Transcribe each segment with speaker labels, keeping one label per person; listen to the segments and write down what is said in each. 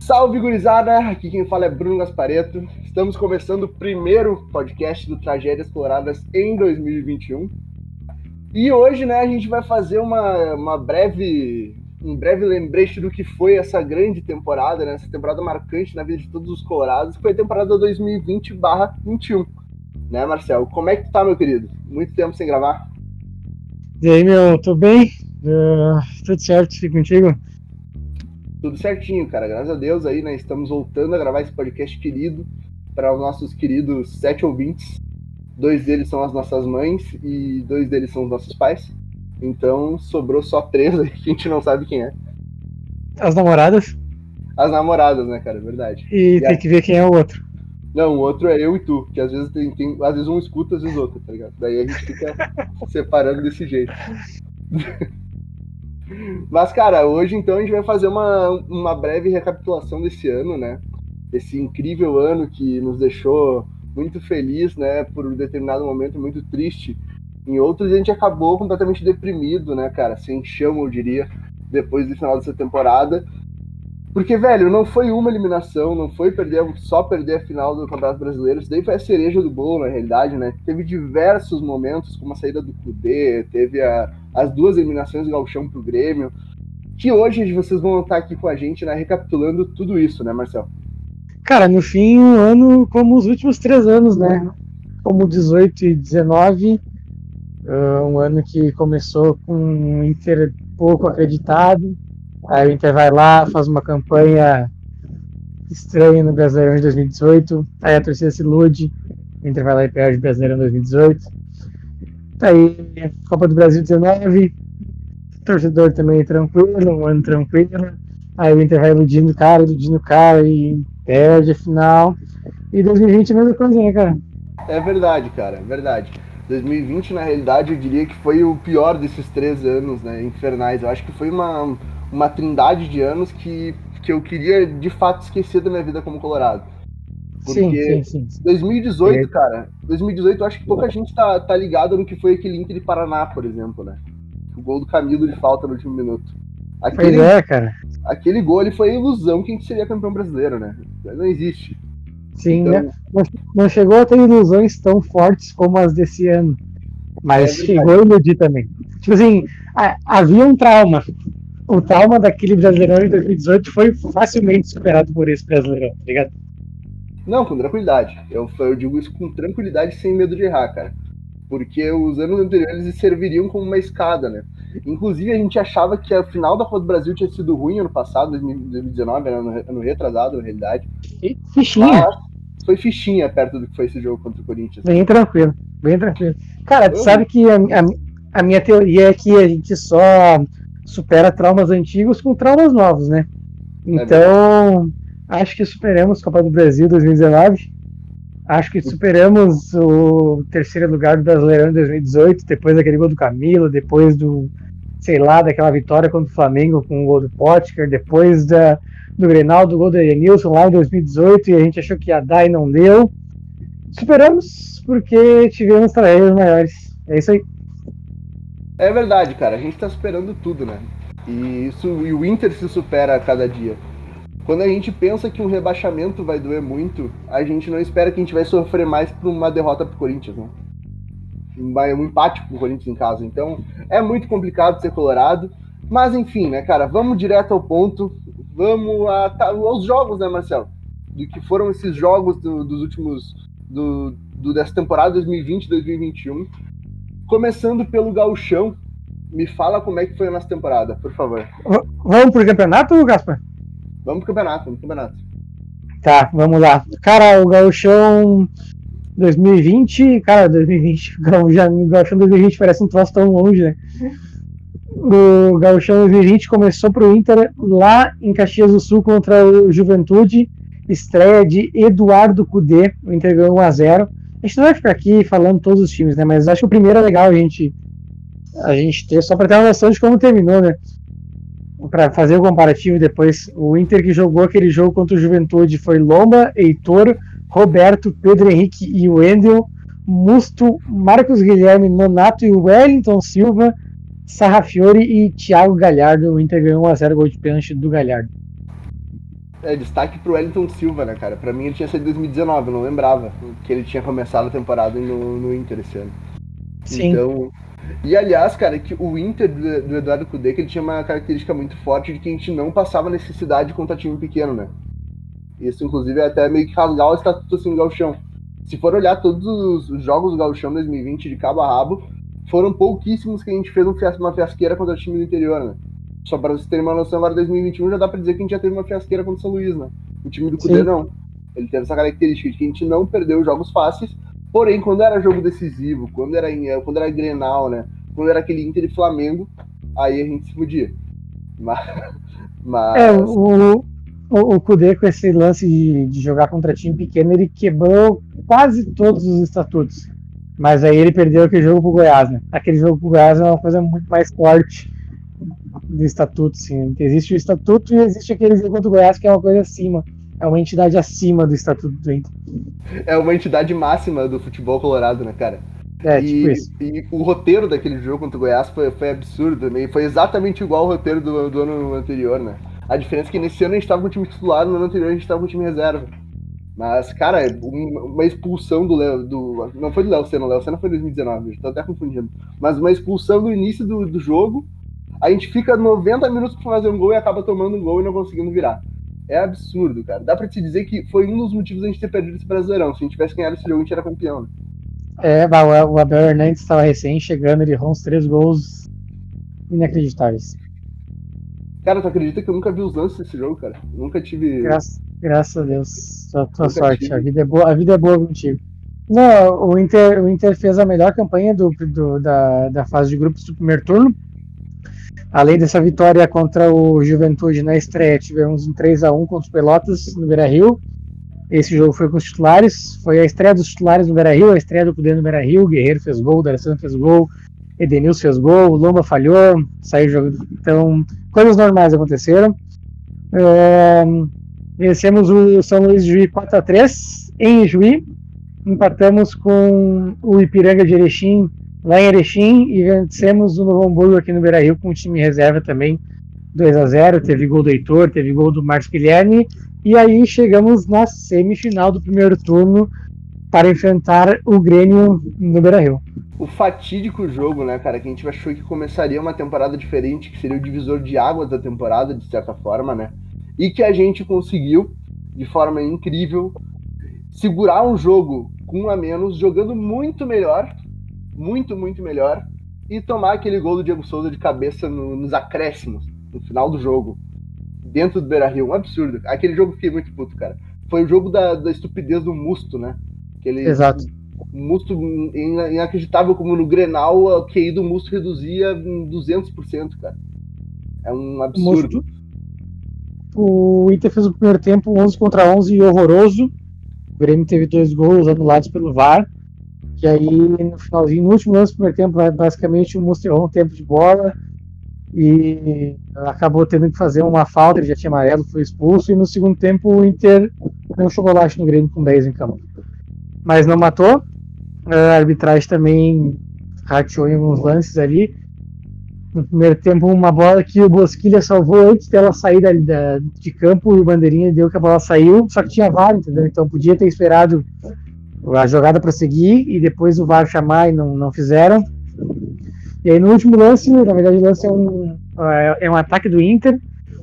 Speaker 1: Salve gurizada, aqui quem fala é Bruno Gaspareto. Estamos começando o primeiro podcast do Tragédias Coloradas em 2021. E hoje, né, a gente vai fazer uma, uma breve um breve lembrete do que foi essa grande temporada, né, essa temporada marcante na vida de todos os colorados, que foi a temporada 2020/21. Né, Marcel? Como é que tu tá, meu querido? Muito tempo sem gravar.
Speaker 2: E aí, meu, tô bem? Uh, tudo certo e contigo?
Speaker 1: Tudo certinho, cara. Graças a Deus aí, né? Estamos voltando a gravar esse podcast querido para os nossos queridos sete ouvintes. Dois deles são as nossas mães e dois deles são os nossos pais. Então sobrou só três aí que a gente não sabe quem é.
Speaker 2: As namoradas?
Speaker 1: As namoradas, né, cara? É verdade.
Speaker 2: E, e tem a... que ver quem é o outro.
Speaker 1: Não, o outro é eu e tu, que às vezes tem, tem, às vezes um escuta, às vezes outro, tá ligado? Daí a gente fica separando desse jeito. Mas, cara, hoje então a gente vai fazer uma, uma breve recapitulação desse ano, né? Esse incrível ano que nos deixou muito feliz, né? Por um determinado momento muito triste. Em outros a gente acabou completamente deprimido, né, cara? Sem chama, eu diria, depois do final dessa temporada. Porque, velho, não foi uma eliminação, não foi perder, só perder a final do Campeonato Brasileiro. Isso daí foi a cereja do bolo, na realidade, né? Teve diversos momentos, como a saída do Cudê, teve a, as duas eliminações do Galchão pro Grêmio. Que hoje vocês vão estar aqui com a gente, né? Recapitulando tudo isso, né, Marcel?
Speaker 2: Cara, no fim, um ano como os últimos três anos, né? Como 18 e 19. Uh, um ano que começou com um Inter pouco acreditado Aí o Inter vai lá, faz uma campanha estranha no Brasileirão de 2018. Aí a torcida se ilude. O Inter vai lá e perde o Brasileirão 2018. Aí Copa do Brasil 19. Torcedor também tranquilo, um ano tranquilo. Aí o Inter vai iludindo o cara, iludindo o cara e perde a final. E 2020 é a mesma coisa, né, cara?
Speaker 1: É verdade, cara, é verdade. 2020, na realidade, eu diria que foi o pior desses três anos, né, infernais. Eu acho que foi uma, uma trindade de anos que, que eu queria de fato esquecer da minha vida como Colorado. Porque sim, sim, sim. 2018, é. cara, 2018 eu acho que pouca gente tá, tá ligada no que foi aquele Inter de Paraná, por exemplo, né? O gol do Camilo de falta no último minuto.
Speaker 2: Aquele, pois é, cara.
Speaker 1: Aquele gol ele foi a ilusão que a gente seria campeão brasileiro, né? Não existe.
Speaker 2: Sim, então... né? Não, chegou a ter ilusões tão fortes como as desse ano. Mas é chegou a iludir também. Tipo assim, havia um trauma o trauma daquele Brasileirão de 2018 foi facilmente superado por esse Brasileirão, tá ligado?
Speaker 1: Não, com tranquilidade. Eu, eu digo isso com tranquilidade sem medo de errar, cara. Porque os anos anteriores serviriam como uma escada, né? Inclusive, a gente achava que a final da Copa do Brasil tinha sido ruim ano passado, 2019, ano, ano retrasado, na realidade.
Speaker 2: E fichinha. Mas
Speaker 1: foi fichinha perto do que foi esse jogo contra o Corinthians.
Speaker 2: Bem tranquilo, bem tranquilo. Cara, tu sabe que a, a, a minha teoria é que a gente só supera traumas antigos com traumas novos, né? É então, é acho que superamos Copa do Brasil 2019. Acho que superamos o terceiro lugar do Brasileirão em 2018, depois daquele gol do Camilo, depois do, sei lá, daquela vitória contra o Flamengo com o gol do Potker, depois da, do Grenal, do gol do Edenilson lá em 2018, e a gente achou que ia dar e não deu. Superamos porque tivemos tragédias maiores. É isso aí.
Speaker 1: É verdade, cara. A gente tá superando tudo, né? E isso e o Inter se supera a cada dia. Quando a gente pensa que um rebaixamento vai doer muito, a gente não espera que a gente vai sofrer mais por uma derrota pro Corinthians, né? Um empate pro Corinthians em casa. Então, é muito complicado ser colorado. Mas enfim, né, cara? Vamos direto ao ponto. Vamos a, tá, aos jogos, né, Marcelo? Do que foram esses jogos do, dos últimos. Do, do, dessa temporada 2020-2021. Começando pelo Gauchão, me fala como é que foi a nossa temporada, por favor.
Speaker 2: Vamos pro campeonato, Gaspar?
Speaker 1: Vamos pro campeonato, vamos pro campeonato.
Speaker 2: Tá, vamos lá. Cara, o Gauchão 2020, cara, 2020, já, o Gauchão 2020 parece um troço tão longe, né? O Gauchão 2020 começou pro Inter lá em Caxias do Sul contra o Juventude, estreia de Eduardo Cudê, o Inter ganhou 1x0. A gente não vai ficar aqui falando todos os times, né? Mas acho que o primeiro é legal a gente, a gente ter, só para ter uma noção de como terminou, né? Para fazer o comparativo depois. O Inter que jogou aquele jogo contra o Juventude foi Lomba, Heitor, Roberto, Pedro Henrique e Wendel, Musto, Marcos Guilherme, Nonato e Wellington Silva, Sarrafiore e Thiago Galhardo. O Inter ganhou 1x0 gol de pênalti do Galhardo.
Speaker 1: É, destaque pro Wellington Silva, né, cara? Pra mim ele tinha sido em 2019, eu não lembrava que ele tinha começado a temporada no, no Inter esse ano.
Speaker 2: Sim.
Speaker 1: Então. E aliás, cara, que o Inter do, do Eduardo Cudê, que ele tinha uma característica muito forte de que a gente não passava necessidade contra time pequeno, né? Isso, inclusive, é até meio que rasgar o estatuto assim do Galchão. Se for olhar todos os jogos do Galchão 2020 de cabo a rabo, foram pouquíssimos que a gente fez uma fiasqueira contra o time do interior, né? Só para vocês terem uma noção, agora 2021 já dá para dizer que a gente já teve uma fiasqueira contra o São Luís, né? O time do Cudê não. Ele teve essa característica de que a gente não perdeu jogos fáceis, porém, quando era jogo decisivo, quando era, em, quando era Grenal, né? Quando era aquele Inter e Flamengo, aí a gente se podia. Mas. mas...
Speaker 2: É, o, o, o Kudê, com esse lance de, de jogar contra time pequeno, ele quebrou quase todos os estatutos. Mas aí ele perdeu aquele jogo pro Goiás, né? Aquele jogo pro Goiás é uma coisa muito mais forte do estatuto, sim. Existe o estatuto e existe aquele jogo contra o Goiás que é uma coisa acima. É uma entidade acima do estatuto do Inter.
Speaker 1: É uma entidade máxima do futebol colorado, né, cara?
Speaker 2: É,
Speaker 1: e,
Speaker 2: tipo isso.
Speaker 1: E o roteiro daquele jogo contra o Goiás foi, foi absurdo, né? E foi exatamente igual ao roteiro do, do ano anterior, né? A diferença é que nesse ano a gente tava com o time titular, no ano anterior a gente tava com o time reserva. Mas, cara, uma expulsão do Léo. Do, não foi do Léo Senna, o Léo Senna foi em 2019, estou até confundindo. Mas uma expulsão no início do, do jogo, a gente fica 90 minutos para fazer um gol e acaba tomando um gol e não conseguindo virar. É absurdo, cara. Dá pra te dizer que foi um dos motivos da gente ter perdido esse Brasileirão. Se a gente tivesse ganhado esse jogo, a gente era campeão. Né?
Speaker 2: É, o Abel Hernandes estava recém chegando, ele errou uns três gols inacreditáveis.
Speaker 1: Cara, tu acredita que eu nunca vi os lances desse jogo, cara? Nunca tive.
Speaker 2: Graças, graças a Deus. Só tua sorte. A vida, é boa, a vida é boa contigo. Não, o Inter, o Inter fez a melhor campanha do, do da, da fase de grupos do primeiro turno. Além dessa vitória contra o Juventude na estreia, tivemos um 3 a 1 contra o Pelotas no Beira Rio. Esse jogo foi com os titulares. Foi a estreia dos titulares no Beira Rio, a estreia do Cudê no Beira Rio. Guerreiro fez gol, D'Alessandro fez gol, Edenilson fez gol, Lomba falhou, saiu jogando. Então, coisas normais aconteceram. É, vencemos o São Luís de Juí 4x3 em Juí. Empatamos com o Ipiranga de Erechim lá em Erechim e vencemos o Novo Hamburgo aqui no Beira Rio com o time reserva também 2 a 0 Teve gol do Heitor, teve gol do Marcos Guilherme. E aí chegamos na semifinal do primeiro turno para enfrentar o Grêmio no Beira Rio
Speaker 1: o fatídico jogo, né, cara, que a gente achou que começaria uma temporada diferente, que seria o divisor de águas da temporada, de certa forma, né? E que a gente conseguiu, de forma incrível, segurar um jogo com um a menos, jogando muito melhor, muito, muito melhor, e tomar aquele gol do Diego Souza de cabeça no, nos acréscimos, no final do jogo, dentro do Beira Rio. Um absurdo. Aquele jogo fiquei muito puto, cara. Foi o jogo da, da estupidez do Musto, né?
Speaker 2: Que ele, Exato
Speaker 1: Musto inacreditável como no Grenal o QI do Musto reduzia em 200%, cara. É um absurdo.
Speaker 2: O Inter fez o primeiro tempo 11 contra 11 horroroso. O Grêmio teve dois gols anulados pelo VAR. Que aí no finalzinho, no último lance do primeiro tempo, basicamente o Musto errou um tempo de bola e acabou tendo que fazer uma falta, ele já tinha amarelo, foi expulso, e no segundo tempo o Inter deu um chocolate no Grêmio com 10 em campo. Mas não matou, a arbitragem também rateou em alguns lances ali. No primeiro tempo, uma bola que o Bosquilha salvou antes dela sair da, da, de campo e o Bandeirinha deu que a bola saiu, só que tinha VAR, entendeu? Então podia ter esperado a jogada prosseguir e depois o VAR chamar e não, não fizeram. E aí no último lance, na verdade o lance é um, é, é um ataque do Inter,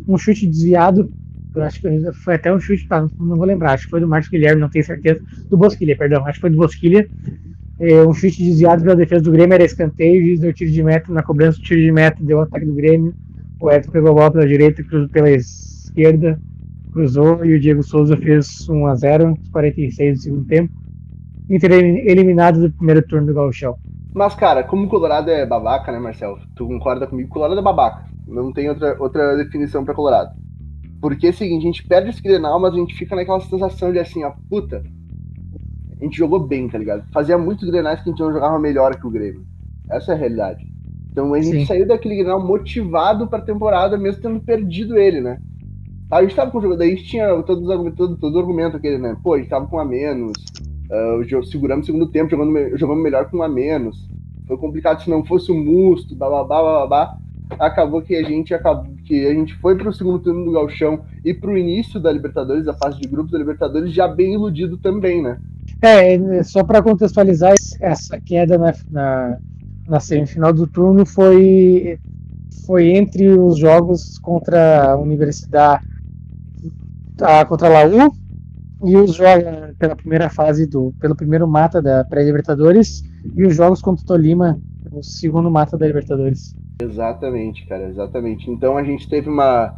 Speaker 2: um chute desviado eu acho que foi até um chute, não vou lembrar, acho que foi do Marcos Guilherme, não tenho certeza. Do Bosquilha, perdão, acho que foi do Bosquilha. É, um chute desviado pela defesa do Grêmio, era escanteio, juiz deu tiro de meta, na cobrança do tiro de meta deu o ataque do Grêmio. O Everton pegou a bola pela direita, cruzou pela esquerda, cruzou e o Diego Souza fez 1 a 0 46 do segundo tempo. Inter eliminado do primeiro turno do Gauchão.
Speaker 1: Mas, cara, como o Colorado é babaca, né, Marcelo? Tu concorda comigo? Colorado é babaca. Não tem outra, outra definição para Colorado. Porque é o seguinte, a gente perde esse Grenal, mas a gente fica naquela sensação de assim, ó, puta, a gente jogou bem, tá ligado? Fazia muitos Grenais que a gente não jogava melhor que o Grêmio. Essa é a realidade. Então a gente Sim. saiu daquele Grenal motivado pra temporada, mesmo tendo perdido ele, né? A gente tava com o jogo, daí a gente tinha argumentos, todo, todo o argumento aquele, né? Pô, a gente tava com a menos, uh, seguramos o segundo tempo, jogando, jogando melhor com um a menos. Foi complicado se não fosse o Musto, blá blá. Acabou que a gente acabou, que a gente foi para o segundo turno do Galchão e para o início da Libertadores, a fase de grupos da Libertadores, já bem iludido também, né?
Speaker 2: É, só para contextualizar, essa queda na, na, na, semifinal do turno foi, foi entre os jogos contra a Universidade, a, contra a Laú, e os jogos pela primeira fase do, pelo primeiro mata da pré-Libertadores, e os jogos contra o Tolima, o segundo mata da Libertadores.
Speaker 1: Exatamente, cara, exatamente. Então a gente teve uma.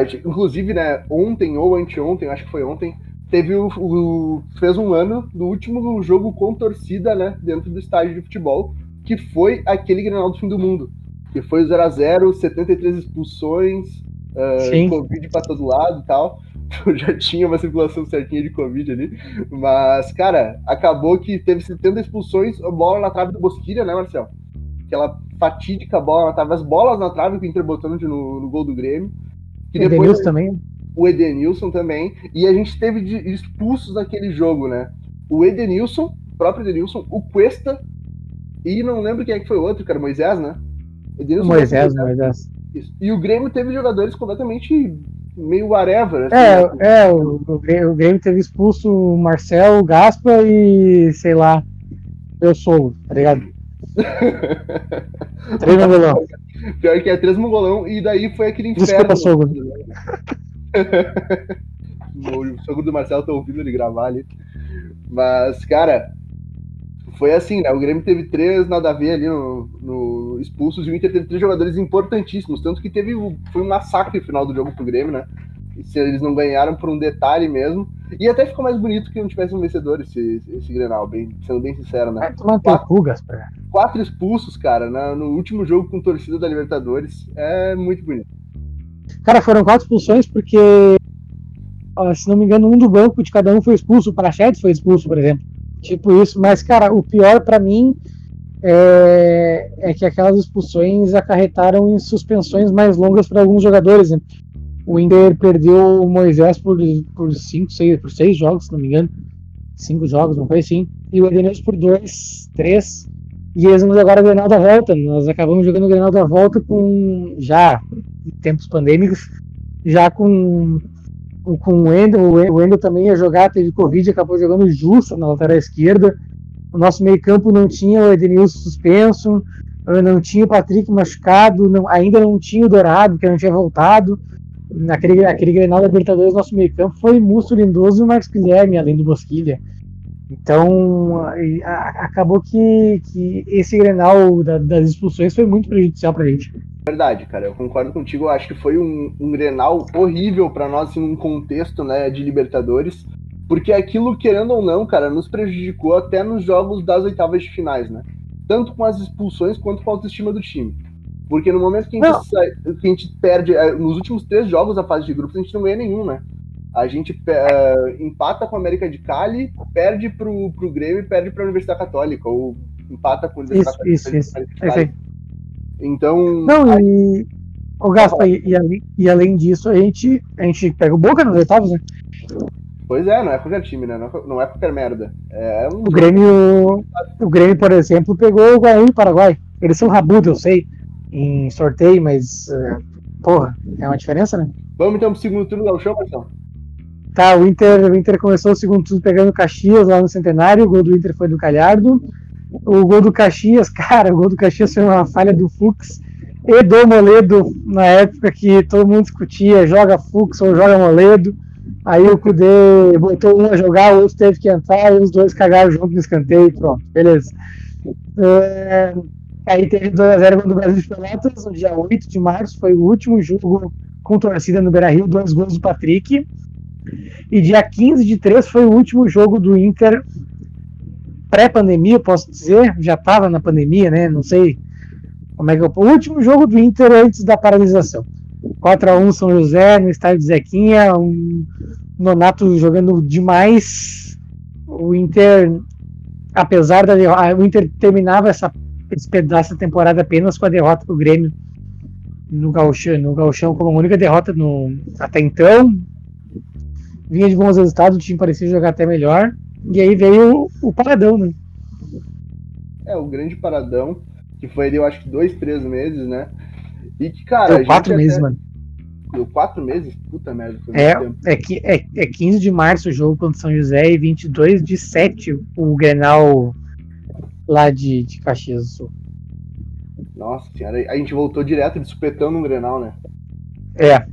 Speaker 1: Gente, inclusive, né, ontem ou anteontem, acho que foi ontem, teve o, o, fez um ano do último jogo com torcida, né, dentro do estádio de futebol, que foi aquele Grenal do fim do mundo, que foi o 0 a 0 73 expulsões, uh, Covid para todo lado e tal. Já tinha uma circulação certinha de Covid ali, mas, cara, acabou que teve 70 expulsões, bola na trave do Bosquilha, né, Marcel? Aquela fatídica bola na trave, as bolas na trave que o Inter botou no, no gol do Grêmio.
Speaker 2: Que depois, também
Speaker 1: o Edenilson também, e a gente teve de, expulsos naquele jogo, né? O Edenilson, o próprio Edenilson, o Cuesta, e não lembro quem é que foi o outro, cara, Moisés, né?
Speaker 2: Edenilson Moisés, Moisés.
Speaker 1: Isso. E o Grêmio teve jogadores completamente meio whatever.
Speaker 2: Assim, é, né? é o, o, Grêmio teve expulso o Marcel, o Gaspa e, sei lá, eu sou, tá ligado? três mongolão.
Speaker 1: Pior que é três mongolão, e daí foi aquele inferno. Desculpa, sogro. o sogro do Marcelo tá ouvindo ele gravar ali. Mas, cara, foi assim, né? O Grêmio teve três nada a ver ali no, no expulsos e o Inter teve três jogadores importantíssimos. Tanto que teve foi um massacre no final do jogo pro Grêmio, né? Se eles não ganharam por um detalhe mesmo. E até ficou mais bonito que não tivesse um vencedor esse, esse Grenal, bem, sendo bem sincero, né?
Speaker 2: quatro,
Speaker 1: quatro expulsos, cara, na, no último jogo com torcida da Libertadores. É muito bonito.
Speaker 2: Cara, foram quatro expulsões porque, ó, se não me engano, um do banco de cada um foi expulso. O Prachetes foi expulso, por exemplo. Tipo isso. Mas, cara, o pior para mim é, é, que aquelas expulsões acarretaram em suspensões mais longas para alguns jogadores. Né? O Inter perdeu o Moisés por, por cinco, seis, por seis jogos, se não me engano. Cinco jogos, não foi assim. E o Edenilson por dois, três. E eles agora o Grenal da volta. Nós acabamos jogando o Grenal da volta com já em tempos pandêmicos, já com com o Wendel, o Wendel também ia jogar, teve Covid, acabou jogando justo na lateral esquerda. O nosso meio-campo não tinha o Edenilson suspenso, não tinha o Patrick machucado, não, ainda não tinha o Dourado, que não tinha voltado. Naquele aquele Grenal da Libertadores, nosso meio-campo foi Musto Lindoso e o Marcos Guilherme, além do Bosquilha. Então, acabou que, que esse Grenal da, das expulsões foi muito prejudicial pra gente.
Speaker 1: Verdade, cara, eu concordo contigo. Eu acho que foi um, um Grenal horrível para nós em um contexto né, de Libertadores, porque aquilo, querendo ou não, cara, nos prejudicou até nos jogos das oitavas de finais, né? Tanto com as expulsões quanto com a autoestima do time. Porque no momento que a gente, sai, que a gente perde, é, nos últimos três jogos da fase de grupos, a gente não ganha nenhum, né? A gente uh, empata com a América de Cali, perde pro, pro Grêmio e perde pra Universidade Católica, ou empata com a Universidade
Speaker 2: isso, Católica. Isso, isso. É
Speaker 1: então.
Speaker 2: Não, e. O Gaspa, e, e, além, e além disso, a gente, a gente pega o Boca nos oitavos, né?
Speaker 1: Pois é, não é qualquer time, né? Não é qualquer merda. É um...
Speaker 2: O Grêmio. O Grêmio, por exemplo, pegou o Guarani Paraguai. Eles são rabudos, eu sei, em sorteio, mas. Uh, porra, é uma diferença, né?
Speaker 1: Vamos então pro segundo turno do chão, pessoal.
Speaker 2: Tá, o Inter, o Inter começou o segundo turno pegando o Caxias lá no Centenário, o gol do Inter foi do Calhardo. O gol do Caxias, cara, o gol do Caxias foi uma falha do Fux e do Moledo na época que todo mundo discutia, joga Fux ou joga Moledo. Aí o Kudê botou um a jogar, o outro teve que entrar, e os dois cagaram junto no escanteio e pronto, beleza. É, aí teve 2x0 do Brasil de Pelotas, no dia 8 de março, foi o último jogo com torcida no Beira Rio, dois gols do Patrick. E dia 15 de 3 foi o último jogo do Inter pré-pandemia, posso dizer, já estava na pandemia, né? Não sei como é que é o último jogo do Inter antes da paralisação. 4 a 1 São José no estádio de Zequinha, um Nonato jogando demais. O Inter, apesar da o Inter terminava essa esse pedaço da temporada apenas com a derrota para o Grêmio no Gauchão, no Gauchão como a única derrota no, até então vinha de bons resultados, o time parecia jogar até melhor. E aí veio o, o Paradão, né?
Speaker 1: É, o grande Paradão, que foi ali, eu acho que dois, três meses, né? E que, cara.
Speaker 2: Foi quatro meses, até... mano.
Speaker 1: Deu quatro meses? Puta merda.
Speaker 2: é, é, que, é, é 15 de março o jogo contra São José e 22 de 7 o Grenal lá de, de Caxias do Sul.
Speaker 1: Nossa senhora, a gente voltou direto de supetão no Grenal, né?
Speaker 2: É.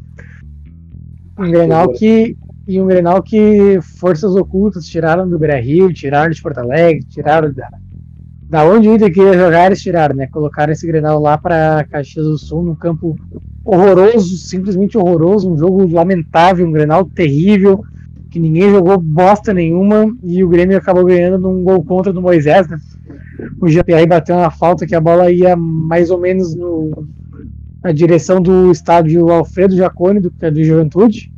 Speaker 2: Um Grenal que. E um Grenal que forças ocultas tiraram do Beira Rio, tiraram de Porto Alegre, tiraram da. Da onde Inter queria jogar, eles tiraram, né? Colocaram esse Grenal lá para Caxias do Sul, num campo horroroso, simplesmente horroroso, um jogo lamentável, um Grenal terrível, que ninguém jogou bosta nenhuma, e o Grêmio acabou ganhando num gol contra do Moisés, né? O GPR bateu na falta que a bola ia mais ou menos no, na direção do estádio Alfredo Jacone, do, do Juventude.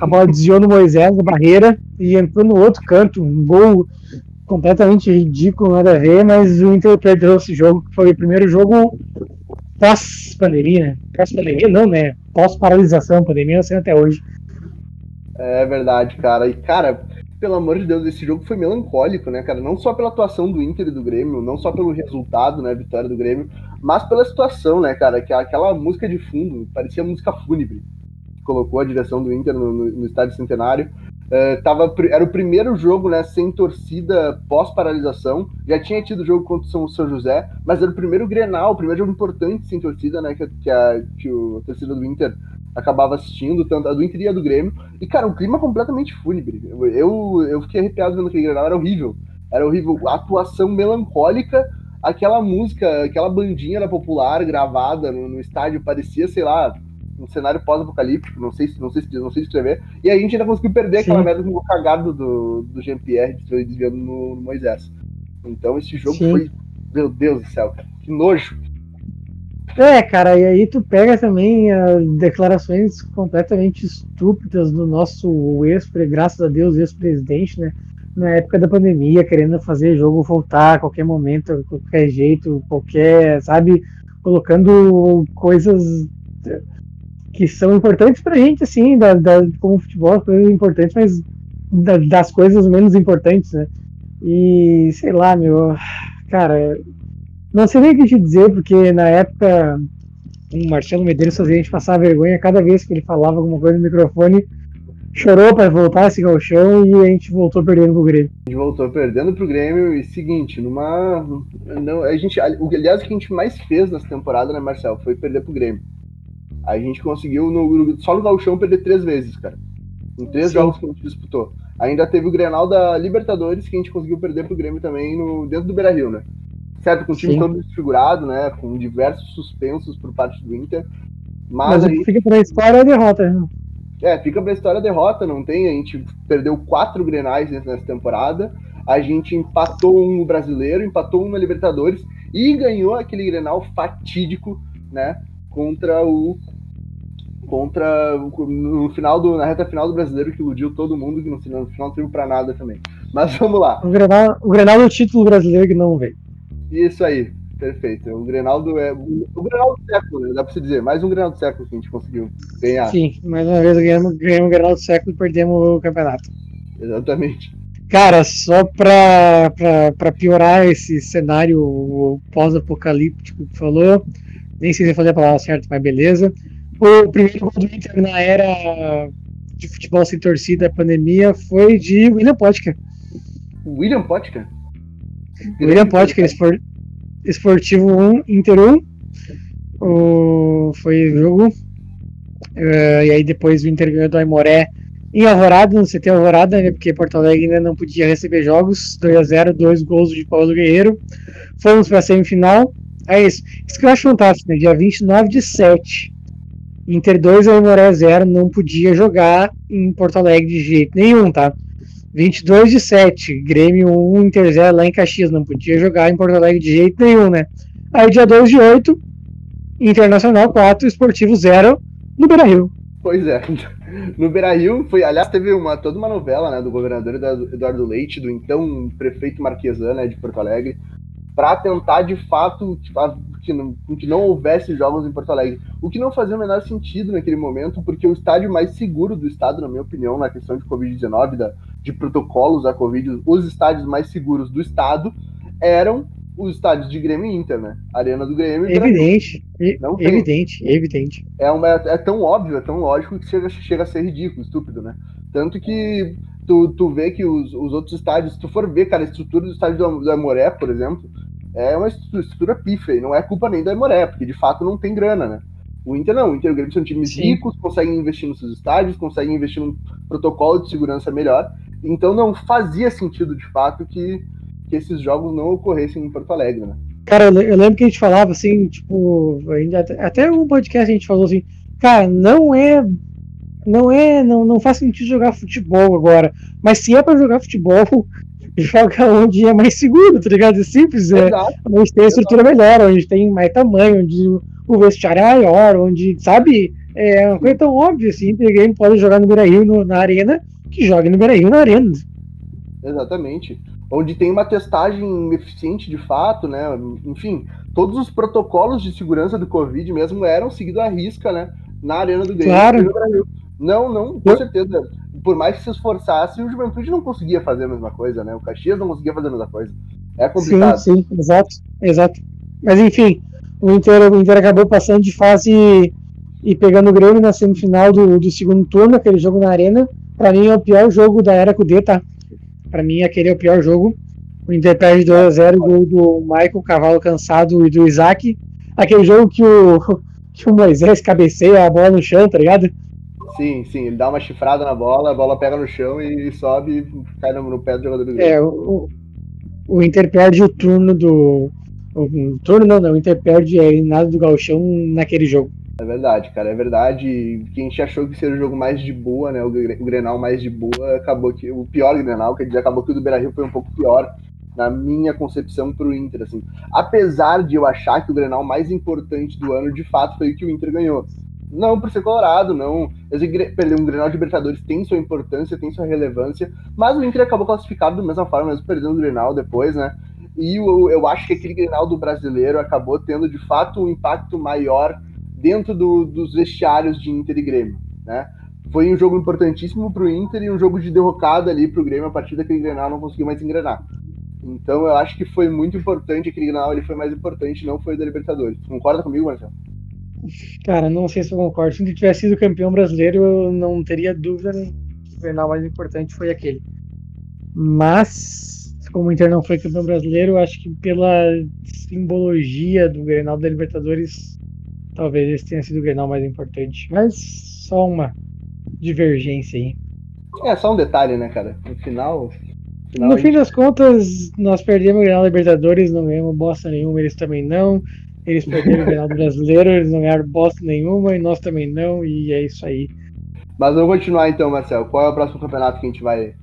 Speaker 2: A bola desviou no Moisés, na barreira, e entrou no outro canto, um gol completamente ridículo, nada a ver, mas o Inter perdeu esse jogo, que foi o primeiro jogo pós-pandemia, né? Pós-pandemia não, né? Pós-paralisação, pandemia sendo até hoje.
Speaker 1: É verdade, cara. E, cara, pelo amor de Deus, esse jogo foi melancólico, né, cara? Não só pela atuação do Inter e do Grêmio, não só pelo resultado, né, vitória do Grêmio, mas pela situação, né, cara? Que aquela música de fundo parecia música fúnebre. Colocou a direção do Inter no, no, Estádio Centenário. Uh, tava, era o primeiro jogo né, sem torcida pós-paralisação. Já tinha tido jogo contra o São José, mas era o primeiro Grenal, o primeiro jogo importante sem torcida, né? Que, que, a, que a torcida do Inter acabava assistindo, tanto a do Inter e a do Grêmio. E, cara, um clima completamente fúnebre. Eu, eu fiquei arrepiado vendo aquele Grenal, era horrível. Era horrível. A atuação melancólica, aquela música, aquela bandinha popular gravada no, no estádio, parecia, sei lá, um cenário pós-apocalíptico, não sei, não sei se não sei escrever, e a gente ainda conseguiu perder Sim. aquela merda com o cagado do, do Jean-Pierre desviando no, no, Moisés. Então esse jogo Sim. foi. Meu Deus do céu, cara, que nojo.
Speaker 2: É, cara, e aí tu pega também as declarações completamente estúpidas do nosso ex, graças a Deus, ex-presidente, né? Na época da pandemia, querendo fazer jogo voltar a qualquer momento, qualquer jeito, qualquer, sabe? Colocando coisas que são importantes pra gente, assim, da, da, como futebol, coisas importantes, mas da, das coisas menos importantes, né? E sei lá, meu, cara, não sei nem o que te dizer, porque na época o Marcelo Medeiros fazia a gente passar vergonha cada vez que ele falava alguma coisa no microfone. Chorou para voltar esse galchão e a gente voltou perdendo pro Grêmio.
Speaker 1: A gente voltou perdendo pro Grêmio e seguinte, numa. Não, a gente, aliás, o que a gente mais fez nessa temporada, né, Marcelo, foi perder pro Grêmio. A gente conseguiu no, só no Galchão perder três vezes, cara. Em três Sim. jogos que a gente disputou. Ainda teve o Grenal da Libertadores que a gente conseguiu perder pro Grêmio também no, dentro do Beira Rio, né? Certo, com o time Sim. todo desfigurado, né? Com diversos suspensos por parte do Inter.
Speaker 2: Mas, mas aí... fica pra história a derrota, né?
Speaker 1: É, fica pra história a derrota, não tem. A gente perdeu quatro grenais nessa temporada. A gente empatou um no brasileiro, empatou um na Libertadores e ganhou aquele grenal fatídico, né? Contra o contra no final do na reta final do brasileiro que iludiu todo mundo que no final, no final não teve para nada também. Mas vamos lá.
Speaker 2: O Grenal, o Grenal é o título brasileiro que não veio.
Speaker 1: Isso aí, perfeito. O Grenal do é o Grenal do século, né? dá para se dizer, mais um Grenal do século que a gente conseguiu ganhar.
Speaker 2: Sim, mais uma vez ganhamos, ganhamos o Grenal do século e perdemos o campeonato.
Speaker 1: Exatamente.
Speaker 2: Cara, só para piorar esse cenário pós-apocalíptico que falou, nem sei se eu falei a palavra certa, mas beleza. O primeiro gol do Inter na era de futebol sem torcida, pandemia, foi de William Potker.
Speaker 1: William Potker?
Speaker 2: William Potker, espor, Esportivo 1, Inter 1. O, foi o jogo. Uh, e aí depois o Inter ganhou do Aimoré em Alvorada, no CT Alvorada, né, porque Porto Alegre ainda não podia receber jogos. 2x0, dois gols de Paulo Guerreiro. Fomos para a semifinal. É isso. Isso que eu acho fantástico, né? Dia 29 de 7 Inter 2 e Moré 0 não podia jogar em Porto Alegre de jeito nenhum, tá? 22 de 7, Grêmio 1, Inter 0 lá em Caxias, não podia jogar em Porto Alegre de jeito nenhum, né? Aí dia 2 de 8, Internacional 4, Esportivo 0 no Beira-Rio.
Speaker 1: Pois é. No Beira-Rio, foi, aliás, teve uma, toda uma novela, né, do governador Eduardo Leite, do então prefeito Marquesan, né, de Porto Alegre, para tentar de fato que não, que não houvesse jogos em Porto Alegre. O que não fazia o menor sentido naquele momento, porque o estádio mais seguro do estado, na minha opinião, na questão de Covid-19, de protocolos da Covid, os estádios mais seguros do estado eram os estádios de Grêmio e Inter, né? Arena do Grêmio.
Speaker 2: Evidente, não evidente, evidente.
Speaker 1: É, uma, é tão óbvio, é tão lógico que chega, chega a ser ridículo, estúpido, né? Tanto que tu, tu vê que os, os outros estádios, se tu for ver, cara, a estrutura do estádio do, do Amoré, por exemplo, é uma estrutura pífia, e não é culpa nem do Amoré, porque de fato não tem grana, né? O Inter não, o Inter e o Grêmio são times Sim. ricos, conseguem investir nos seus estádios, conseguem investir num protocolo de segurança melhor, então não fazia sentido de fato que que esses jogos não ocorressem em Porto Alegre, né?
Speaker 2: Cara, eu lembro que a gente falava assim, tipo, ainda, até um podcast a gente falou assim, cara, não é. Não é. Não, não faz sentido jogar futebol agora. Mas se é pra jogar futebol, joga onde é mais seguro, tá ligado? É simples, é. Onde tem a estrutura melhor, onde tem mais tamanho, onde o vestiário é maior, onde, sabe? É uma coisa tão óbvia assim, ninguém pode jogar no Beira-Rio na arena, que joga no Beira-Rio na arena.
Speaker 1: Exatamente onde tem uma testagem eficiente de fato, né? Enfim, todos os protocolos de segurança do Covid mesmo eram seguidos à risca, né? Na Arena do Grêmio.
Speaker 2: Claro.
Speaker 1: Não, não, com certeza. Por mais que se esforçasse, o Juventude não conseguia fazer a mesma coisa, né? O Caxias não conseguia fazer a mesma coisa. É complicado.
Speaker 2: Sim, sim, exato, exato. Mas enfim, o Inter, o Inter acabou passando de fase e pegando o Grêmio na semifinal do, do segundo turno, aquele jogo na Arena. Pra mim é o pior jogo da era Cudê, tá? Para mim, aquele é o pior jogo. O Inter perde 2x0, gol do Michael, cavalo cansado e do Isaac. Aquele jogo que o, que o Moisés cabeceia a bola no chão, tá ligado?
Speaker 1: Sim, sim, ele dá uma chifrada na bola, a bola pega no chão e sobe e cai no, no pé do jogador do
Speaker 2: Grêmio. É, o, o Inter perde o turno do. O, turno não, não, o Inter perde a eliminado do Galchão naquele jogo.
Speaker 1: É verdade, cara, é verdade. Quem gente achou que seria o jogo mais de boa, né? O, Grenal mais de boa, acabou que. O pior Grenal, quer dizer, acabou que o do Beira Rio foi um pouco pior, na minha concepção, pro Inter, assim. Apesar de eu achar que o Grenal mais importante do ano, de fato, foi o que o Inter ganhou. Não por ser colorado, não. Perder um Grenal de Libertadores tem sua importância, tem sua relevância, mas o Inter acabou classificado da mesma forma, mesmo perdendo o Grenal depois, né? E eu, eu acho que aquele Grenal do brasileiro acabou tendo, de fato, um impacto maior dentro do, dos vestiários de Inter e Grêmio, né? Foi um jogo importantíssimo para o Inter e um jogo de derrocada ali para o Grêmio a partir daquele Grenal não conseguiu mais engrenar. Então eu acho que foi muito importante aquele Grenal, ele foi mais importante, não foi o da Libertadores. Concorda comigo, Marcelo?
Speaker 2: Cara, não sei se eu concordo. Se ele tivesse sido campeão brasileiro, eu não teria dúvida nem que o Grenal mais importante foi aquele. Mas, como o Inter não foi campeão brasileiro, eu acho que pela simbologia do Grenal da Libertadores, Talvez esse tenha sido o Grenal mais importante. Mas só uma divergência aí.
Speaker 1: É, só um detalhe, né, cara? No final.
Speaker 2: no, no fim das contas, nós perdemos o Grenal Libertadores, não ganhamos bosta nenhuma, eles também não. Eles perderam o Grenal Brasileiro, eles não ganharam bosta nenhuma, e nós também não, e é isso aí.
Speaker 1: Mas vamos continuar então, Marcelo. Qual é o próximo campeonato que a gente vai.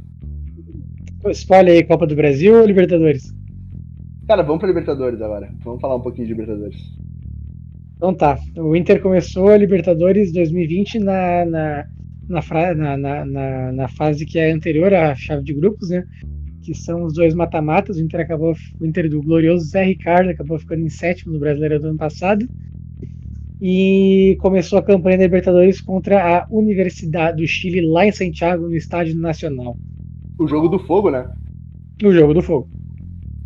Speaker 2: Escolhe aí, Copa do Brasil ou Libertadores?
Speaker 1: Cara, vamos pra Libertadores agora. Vamos falar um pouquinho de Libertadores.
Speaker 2: Então tá. O Inter começou a Libertadores 2020 na, na, na, na, na, na fase que é anterior à chave de grupos, né? Que são os dois mata-matas. O Inter acabou. O Inter do glorioso Zé Ricardo acabou ficando em sétimo no Brasileiro do ano passado. E começou a campanha da Libertadores contra a Universidade do Chile, lá em Santiago, no Estádio Nacional.
Speaker 1: O jogo do fogo, né?
Speaker 2: O jogo do fogo.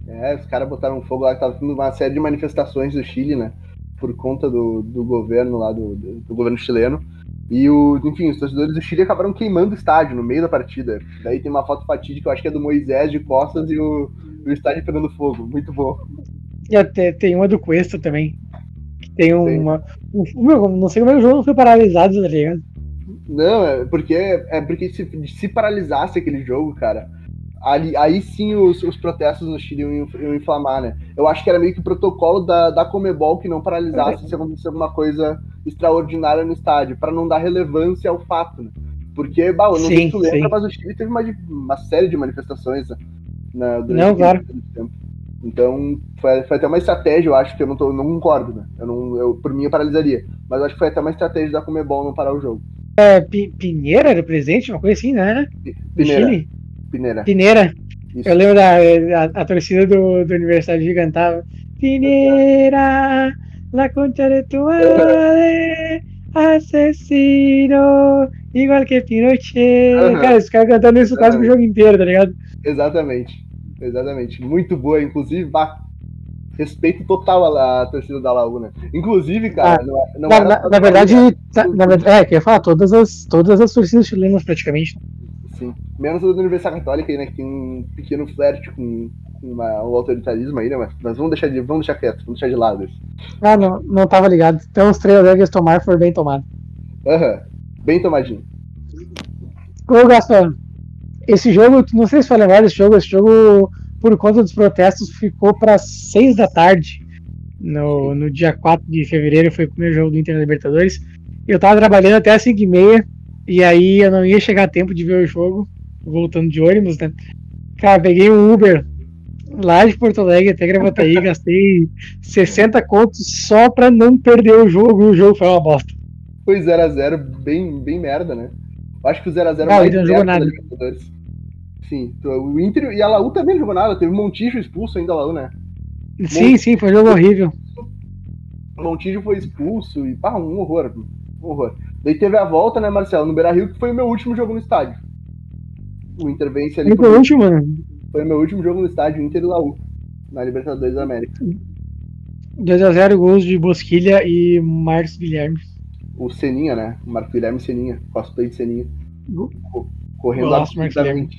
Speaker 1: É, os caras botaram fogo lá, tava tendo uma série de manifestações do Chile, né? por conta do, do governo lá, do, do, do, governo chileno. E, o, enfim, os torcedores do Chile acabaram queimando o estádio no meio da partida. Daí tem uma foto fatídica, eu acho que é do Moisés de costas e o, o estádio pegando fogo. Muito bom.
Speaker 2: E até tem uma do Cuesta também. Que tem uma. Um, meu, não sei como é que o jogo foi paralisado, tá ligado?
Speaker 1: Não, é porque, é porque se, se paralisasse aquele jogo, cara, ali, aí sim os, os protestos no Chile iam, iam, inflamar, né? Eu acho que era meio que o protocolo da, da Comebol que não paralisasse se acontecesse alguma coisa extraordinária no estádio, para não dar relevância ao fato, né? Porque, bah, eu não sim, sei se tu lembra, sim. mas o Chile teve uma, uma série de manifestações né,
Speaker 2: durante não, claro.
Speaker 1: tempo. Então, foi, foi, até uma estratégia, eu acho, que eu não, tô, não concordo, né? Eu não, eu, por mim, eu paralisaria. Mas eu acho que foi até uma estratégia da Comebol não parar o jogo.
Speaker 2: É, Pinheira era presente, uma coisa assim, né?
Speaker 1: Pinheira. Chile? Pineira.
Speaker 2: Pineira. Isso. Eu lembro da a, a torcida do, do Universidade Gigantava. Pineira, la concha de tu madre, assassino, igual que Pinochet. Uhum. Cara, os caras cantando isso quase o jogo inteiro, tá ligado?
Speaker 1: Exatamente. Exatamente. Muito boa, inclusive. Bah, respeito total à, torcida da Laú, né? Inclusive, cara,
Speaker 2: Ah,
Speaker 1: não, não
Speaker 2: Na, na- na
Speaker 1: da
Speaker 2: verdade,
Speaker 1: Laú,
Speaker 2: tá- na verdade, é, que eu ia falar, todas as, todas as torcidas chilenas praticamente.
Speaker 1: Sim. Menos a da Universidade Católica aí, né? Que tem um pequeno flerte com, com uma- o autoritarismo aí, né? Mas, mas vamos deixar de. Vamos deixar quieto, vamos deixar de lado isso.
Speaker 2: Ah, não, não tava ligado. Então os três que eles tomaram foram bem tomados.
Speaker 1: Aham. Bem tomadinho.
Speaker 2: Ô, Gaspar, esse jogo, não sei se vai lembrar desse jogo, esse jogo, por conta dos protestos, ficou para 6 da tarde. No, no dia 4 de fevereiro foi o primeiro jogo do Inter Libertadores. Eu tava trabalhando até as 5 e meia, e aí eu não ia chegar a tempo de ver o jogo, voltando de ônibus, né? Cara, peguei um Uber lá de Porto Alegre até Gravataí, gastei 60 contos só pra não perder o jogo, e o jogo foi uma bosta.
Speaker 1: Foi 0x0, bem, bem merda, né? Acho que o 0x0
Speaker 2: Ah, o
Speaker 1: mais
Speaker 2: não jogou nada.
Speaker 1: Libertadores. Sim, o Inter e a Laú também não jogou nada. Teve o Montijo expulso ainda, a Laú, né?
Speaker 2: Sim, sim, foi um jogo horrível.
Speaker 1: O Montijo foi expulso e, pá, um horror. Um horror. Daí teve a volta, né, Marcelo, no Beira Rio, que foi o meu último jogo no estádio. O Inter vence ali.
Speaker 2: E por último, mano,
Speaker 1: Foi o meu último jogo no estádio, Inter e Laú. Na Libertadores da América.
Speaker 2: 2x0 gols de Bosquilha e Marcos Guilherme.
Speaker 1: O Seninha, né? O Marco Guilherme Seninha. Cosplay de Seninha. Correndo
Speaker 2: Golaço,
Speaker 1: absurdamente.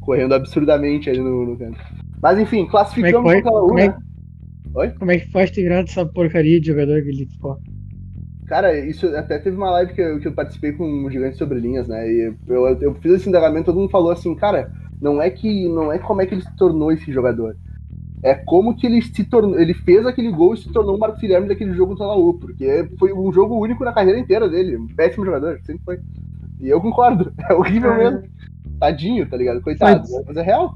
Speaker 1: Correndo absurdamente ali no, no canto. Mas enfim,
Speaker 2: Como é que
Speaker 1: classificamos
Speaker 2: foi?
Speaker 1: a Laú,
Speaker 2: Como é,
Speaker 1: né? Oi?
Speaker 2: como é que pode ter virado essa porcaria de jogador que ele ficou?
Speaker 1: Cara, isso até teve uma live que eu, que eu participei com o Gigante Sobre Linhas, né? E eu, eu fiz esse indagamento, todo mundo falou assim, cara, não é que não é como é que ele se tornou esse jogador. É como que ele se tornou. Ele fez aquele gol e se tornou o Marcos Guilherme daquele jogo contra a Laú, porque foi um jogo único na carreira inteira dele. Um péssimo jogador, sempre foi. E eu concordo, é horrível
Speaker 2: É.
Speaker 1: mesmo. Tadinho, tá ligado? Coitado,
Speaker 2: Mas-
Speaker 1: mas é real.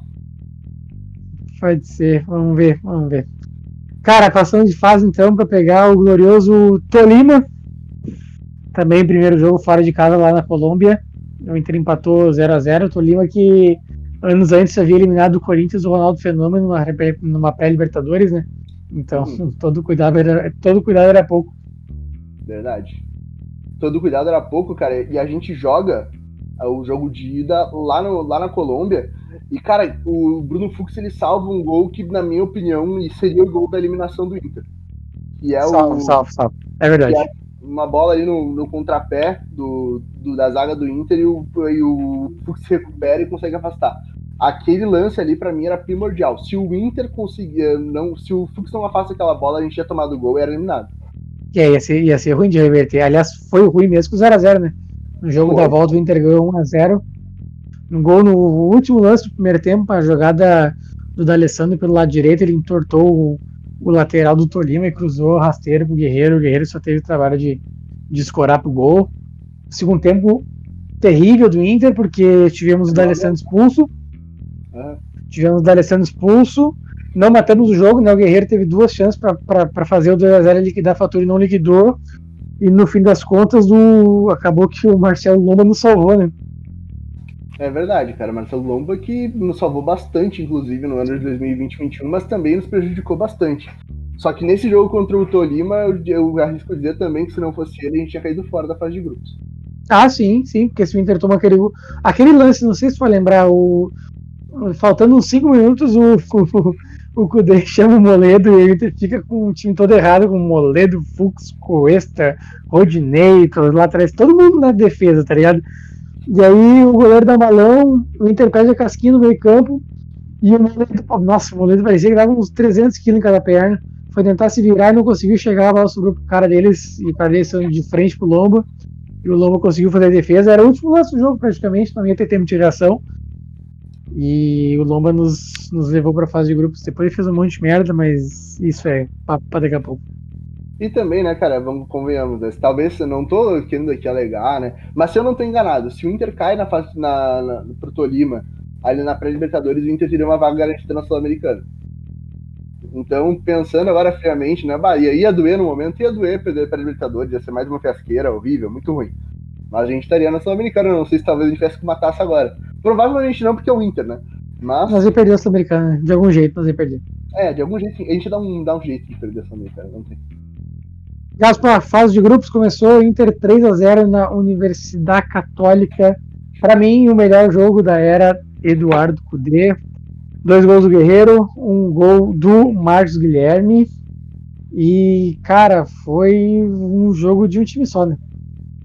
Speaker 2: Pode ser, vamos ver, vamos ver. Cara, passando de fase então para pegar o glorioso Tolima. Também primeiro jogo fora de casa lá na Colômbia. O Inter empatou 0x0. Tolima que anos antes havia eliminado o Corinthians do Ronaldo Fenômeno numa, numa pré-Libertadores, né? Então,
Speaker 1: Uhum.
Speaker 2: todo, cuidado era, todo cuidado era pouco.
Speaker 1: Verdade. Todo cuidado era pouco, cara. E a gente joga ah, o jogo de ida lá, no, lá na Colômbia. E, cara, o Bruno Fux ele salva um gol que, na minha opinião, seria o gol da eliminação do Inter. E é o,
Speaker 2: salve, salve, salve. É verdade.
Speaker 1: que é uma bola ali no, no contrapé do, do- da zaga do Inter e o, e o Fux recupera e consegue afastar. Aquele lance ali, pra mim, era primordial. Se o Inter conseguir. Não, se o Fux não afasta aquela bola, a gente ia tomado o gol e era eliminado.
Speaker 2: Aí, ia ser, ia ser ruim de reverter. Aliás, foi ruim mesmo com 0x0, né? No jogo
Speaker 1: Foi.
Speaker 2: da volta, o Inter ganhou 1x0. Um gol no último lance do primeiro tempo, a jogada do D'Alessandro pelo lado direito, ele entortou o, o lateral do Tolima e cruzou rasteiro pro Guerreiro. O Guerreiro só teve o trabalho de, de escorar pro gol. Segundo tempo terrível do Inter, porque tivemos o D'Alessandro expulso.
Speaker 1: Ah,
Speaker 2: Tivemos o D'Alessandro expulso. Não matamos o jogo, né? O Guerreiro teve duas chances para fazer o 2x0 e liquidar a fatura e não liquidou. E no fim das contas, o... acabou que o Marcelo Lomba nos salvou, né?
Speaker 1: É verdade, cara. Marcelo Lomba que nos salvou bastante, inclusive, no ano de 2020-21, mas também nos prejudicou bastante. Só que nesse jogo contra o Tolima, eu, eu arrisco dizer também que se não fosse ele, a gente tinha caído fora da fase de grupos.
Speaker 2: Ah, sim, sim, porque se o Inter toma aquele, aquele lance, não sei se vai lembrar, o, faltando uns 5 minutos, o, o, o Kudê chama o Moledo e o Inter fica com o time todo errado, com o Moledo, Fux, Cuesta, Rodinei, todos lá atrás, todo mundo na defesa, tá ligado? E aí o goleiro dá balão, o Inter perde a casquinha no meio campo, e o Moledo, nossa, o Moledo parecia que dava uns 300 quilos em cada perna, foi tentar se virar e não conseguiu chegar, a bola sobrou pro cara deles, e para eles de frente pro Lomba, e o Lomba conseguiu fazer a defesa. Era o último lance do jogo, praticamente, não ia ter tempo de reação. E o Lomba nos, nos levou para fase de grupos. Depois ele fez um monte de merda, mas isso é papo pra daqui a pouco.
Speaker 1: E também, né, cara, vamos convenhamos, né, talvez eu não tô querendo aqui alegar, né, mas se eu não tô enganado, se o Inter cai na fase na, na, pro Tolima, ali na pré-libertadores, o Inter teria uma vaga garantida na Sul-Americana. Então, pensando agora friamente, né, Bahia ia doer no momento, ia doer perder para Libertadores, ia ser mais uma fiasqueira horrível, muito ruim. Mas a gente estaria na Sul-Americana, não sei se talvez a gente tivesse que matar essa agora. Provavelmente não, porque é o Inter, né? Mas,
Speaker 2: Nós ia perder a Sul-Americana, de algum jeito nós ia perder.
Speaker 1: é, de algum jeito, a gente dá um, dá um jeito de perder a Sul-Americana, não tem.
Speaker 2: Gaspar, fase de grupos começou, Inter 3 a 0 na Universidade Católica. Para mim, o melhor jogo da era Eduardo Cudê. Dois gols do Guerreiro, um gol do Marcos Guilherme. E, cara, foi um jogo de um time só, né?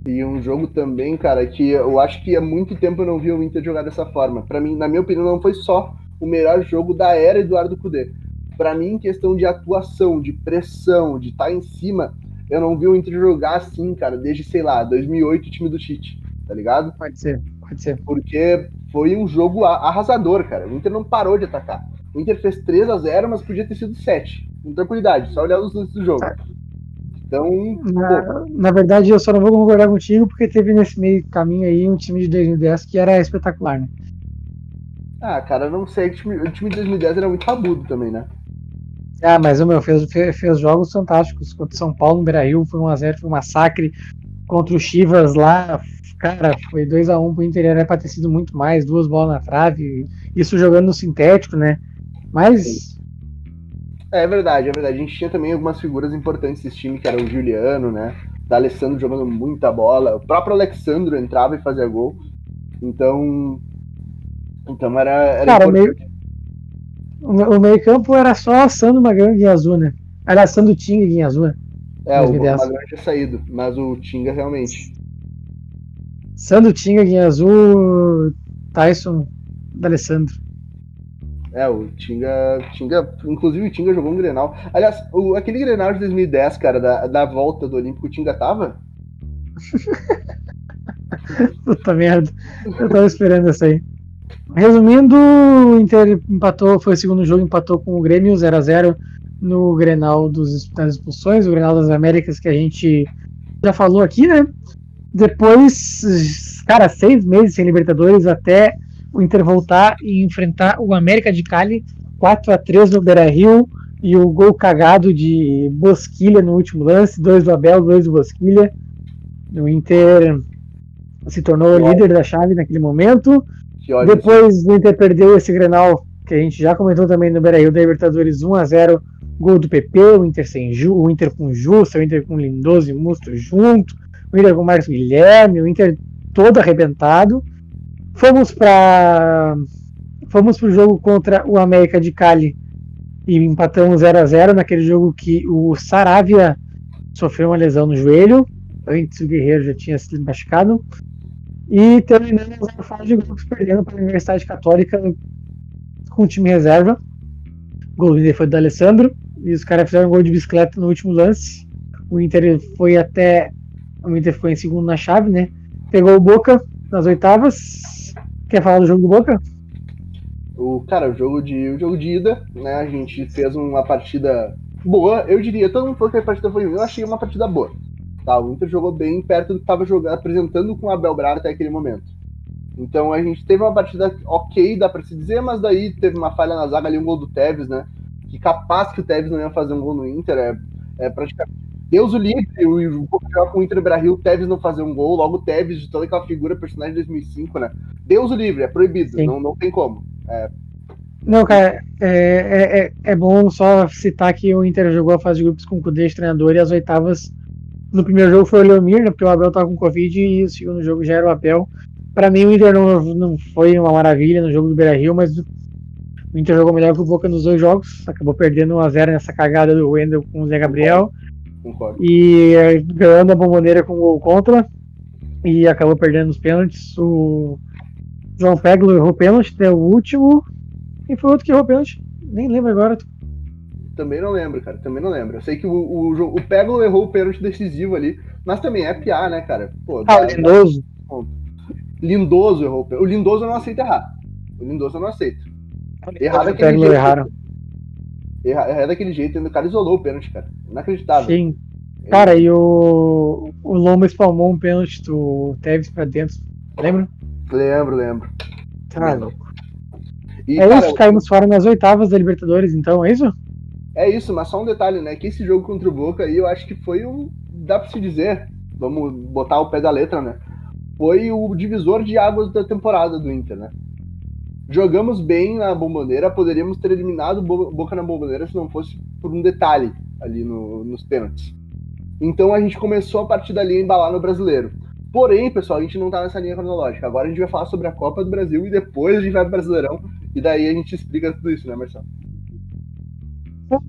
Speaker 1: E um jogo também, cara, que eu acho que há muito tempo eu não vi o Inter jogar dessa forma. Para mim, na minha opinião, não foi só o melhor jogo da era Eduardo Cudê. Para mim, em questão de atuação, de pressão, de estar tá em cima, eu não vi o Inter jogar assim, cara, desde, sei lá, 2008, o time do Tite, tá ligado?
Speaker 2: Pode ser, pode ser.
Speaker 1: Porque foi um jogo arrasador, cara. O Inter não parou de atacar. O Inter fez 3 a 0 mas podia ter sido 7. Com tranquilidade, só olhar os lances do jogo. Então.
Speaker 2: Na, na, verdade, eu só não vou concordar contigo porque teve nesse meio caminho aí um time de 2010 que era espetacular, né?
Speaker 1: Ah, cara, não sei. O time, o time de 2010 era muito rabudo também, né?
Speaker 2: Ah, mas o meu fez, fez jogos fantásticos contra o São Paulo no Beira-Rio, foi um a 0 foi um massacre contra o Chivas lá, cara, foi 2 a 1 um pro Inter, era pra ter sido muito mais, duas bolas na trave, isso jogando no sintético, né? Mas
Speaker 1: é verdade, é verdade. A gente tinha também algumas figuras importantes desse time, que era o Juliano, né? Da Alessandro jogando muita bola. O próprio Alexandro entrava e fazia gol. Então. Então era. era
Speaker 2: Cara, meio, o meio campo era só Sandro Magrão e Azul, né? Era Sandro Tinga e Azul, né?
Speaker 1: É, o Magrão tinha saído, mas o Tinga realmente.
Speaker 2: Sandro Tinga, Guinha Azul, Tyson, D'Alessandro.
Speaker 1: É, o Tinga, Tinga. Inclusive o Tinga jogou um Grenal. Aliás, o, aquele Grenal de 2010, cara, da, da volta do Olímpico, o Tinga tava?
Speaker 2: Puta merda. Eu tava esperando essa aí. Resumindo, o Inter empatou, foi o segundo jogo, empatou com o Grêmio 0x0 no Grenal dos, das expulsões, o Grenal das Américas que a gente já falou aqui, né? Depois, cara, seis meses sem Libertadores até o Inter voltar e enfrentar o América de Cali 4 a 3 no Beira-Rio e o gol cagado de Bosquilha no último lance, dois do Abel, dois do Bosquilha. O Inter se tornou o líder da chave naquele momento. Depois o Inter perdeu esse Grenal, que a gente já comentou também no Beira-Rio da Libertadores 1 a 0 gol do PP, o Inter sem Ju, o Inter com Justa, o Inter com Lindoso e Musto junto, o Inter com Marcos Guilherme, o Inter todo arrebentado. Fomos para fomos pro jogo contra o América de Cali e empatamos 0 a 0 naquele jogo que o Saravia sofreu uma lesão no joelho, antes o Guerreiro já tinha sido machucado. E terminamos a fase de grupos perdendo para a Universidade Católica com o time reserva. O gol do foi do Alessandro. E os caras fizeram um gol de bicicleta no último lance. O Inter foi até. O Inter ficou em segundo na chave, né? Pegou o Boca nas oitavas Quer falar do jogo do Boca?
Speaker 1: O, cara, o jogo de, o jogo de ida, né? A gente fez uma partida boa, eu diria. Todo mundo falou que a partida foi ruim, eu achei uma partida boa. Tá, o Inter jogou bem perto do que estava jogando, apresentando com o Abel Braga até aquele momento. Então a gente teve uma partida ok, dá para se dizer, mas daí teve uma falha na zaga ali, um gol do Tevez, né? Que capaz que o Tevez não ia fazer um gol no Inter, é, é praticamente Deus o livre, o com o Inter Brasil, o Tevez não fazer um gol, logo o Tevez de toda aquela figura, personagem de 2005, né? Deus o livre, é proibido, não, não tem como. É...
Speaker 2: Não, cara, é, é, é, é bom só citar que o Inter jogou a fase de grupos com o Cudê treinador e as oitavas no primeiro jogo foi o Leomir, né, porque o Abel tava com Covid e o segundo jogo já era o Abel. Para mim o Inter não, não foi uma maravilha no jogo do Beira-Rio, mas o Inter jogou melhor que o Boca nos dois jogos, acabou perdendo 1x0 nessa cagada do Wendel com o Zé Gabriel.
Speaker 1: Concordo.
Speaker 2: E ganhando a bomboneira com o gol contra. E acabou perdendo os pênaltis. O João Peglo errou pênalti, deu o último. E foi outro que errou pênalti. Nem lembro agora.
Speaker 1: Também não lembro, cara. Também não lembro. Eu sei que o, o, o Peglo errou o pênalti decisivo ali. Mas também é PA, né, cara?
Speaker 2: Pô, ah, o Lindoso.
Speaker 1: Lindoso errou. O Lindoso eu não aceito errar. O Lindoso eu não aceito.
Speaker 2: Errado aquele jeito. Erraram
Speaker 1: é daquele jeito, o cara isolou o pênalti, cara. Inacreditável.
Speaker 2: Sim. Cara, e o, o Loma espalmou um pênalti do Tevez pra dentro. Lembra?
Speaker 1: Lembro, lembro.
Speaker 2: Tá louco. E, é cara, isso, caímos fora nas oitavas da Libertadores, então, é isso?
Speaker 1: É isso, mas só um detalhe, né? Que esse jogo contra o Boca aí, eu acho que foi um. Dá pra se dizer, vamos botar o pé da letra, né? Foi o divisor de águas da temporada do Inter, né? Jogamos bem na bomboneira, poderíamos ter eliminado Boca na bomboneira se não fosse por um detalhe ali no, nos pênaltis. Então a gente começou a partir dali a embalar no brasileiro. Porém, pessoal, a gente não tá nessa linha cronológica. Agora a gente vai falar sobre a Copa do Brasil e depois a gente vai pro Brasileirão. E daí a gente explica tudo isso, né, Marcelo?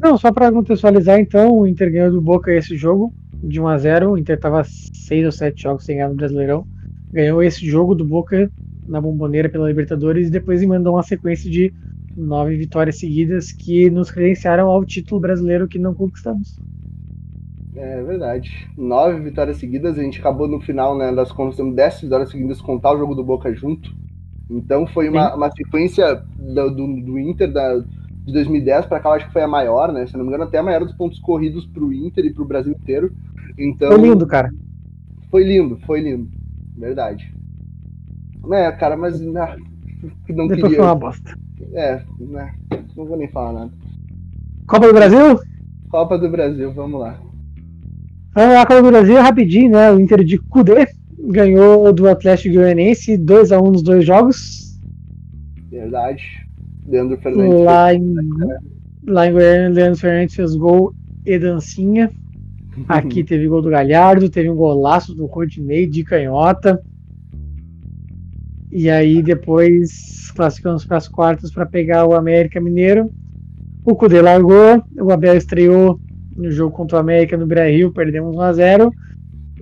Speaker 2: Não, só para contextualizar, então, o Inter ganhou do Boca esse jogo de 1 a 0 O Inter tava 6 ou 7 jogos sem ganhar no Brasileirão. Ganhou esse jogo do Boca na bomboneira pela Libertadores e depois mandou uma sequência de nove vitórias seguidas que nos credenciaram ao título brasileiro que não conquistamos.
Speaker 1: É verdade. Nove vitórias seguidas, a gente acabou no final né, das contas, temos dez vitórias seguidas, contar o jogo do Boca junto. Então foi uma, uma sequência do, do, do Inter da, de 2010 para cá, eu acho que foi a maior, né? Se não me engano, até a maior dos pontos corridos para o Inter e para o Brasil inteiro. Então,
Speaker 2: foi lindo, cara.
Speaker 1: Foi lindo, foi lindo. Verdade. É, cara, mas não, né,
Speaker 2: não Depois queria. foi uma bosta.
Speaker 1: É, né? Não vou nem falar nada.
Speaker 2: Copa do Brasil?
Speaker 1: Copa do Brasil, vamos lá.
Speaker 2: Vamos lá, Copa do Brasil, rapidinho, né? O Inter de Cudê ganhou do Atlético Goianiense 2x1 nos dois jogos.
Speaker 1: Verdade. Leandro Fernandes.
Speaker 2: Lá em, lá em Goiânia, Leandro Fernandes fez gol e dancinha. Aqui teve gol do Galhardo, teve um golaço do Rodinei de canhota. E aí depois classificamos para as quartas para pegar o América Mineiro. O Cudê largou, o Abel estreou no jogo contra o América no Brasil, perdemos 1 a 0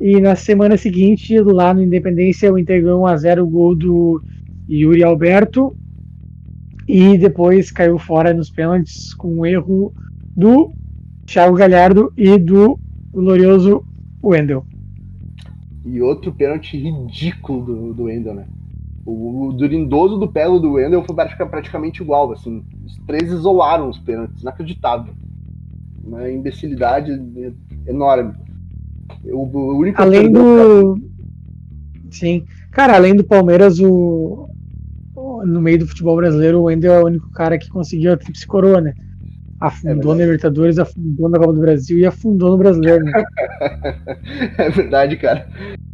Speaker 2: E na semana seguinte, lá no Independência, o Inter ganhou 1 a 0 o gol do Yuri Alberto. E depois caiu fora nos pênaltis com o erro do Thiago Galhardo e do glorioso Wendel.
Speaker 1: E outro pênalti ridículo do, do Wendel, né? O, o do lindoso do pelo do Wendel foi praticamente igual, assim. Os três isolaram os pênaltis, inacreditável. Uma imbecilidade enorme.
Speaker 2: O, o único além do. Sim. Cara, além do Palmeiras, o. No meio do futebol brasileiro, o Wendel é o único cara que conseguiu a tríplice coroa, né? Afundou é na Libertadores, afundou na Copa do Brasil e afundou no Brasileiro, né?
Speaker 1: é verdade, cara.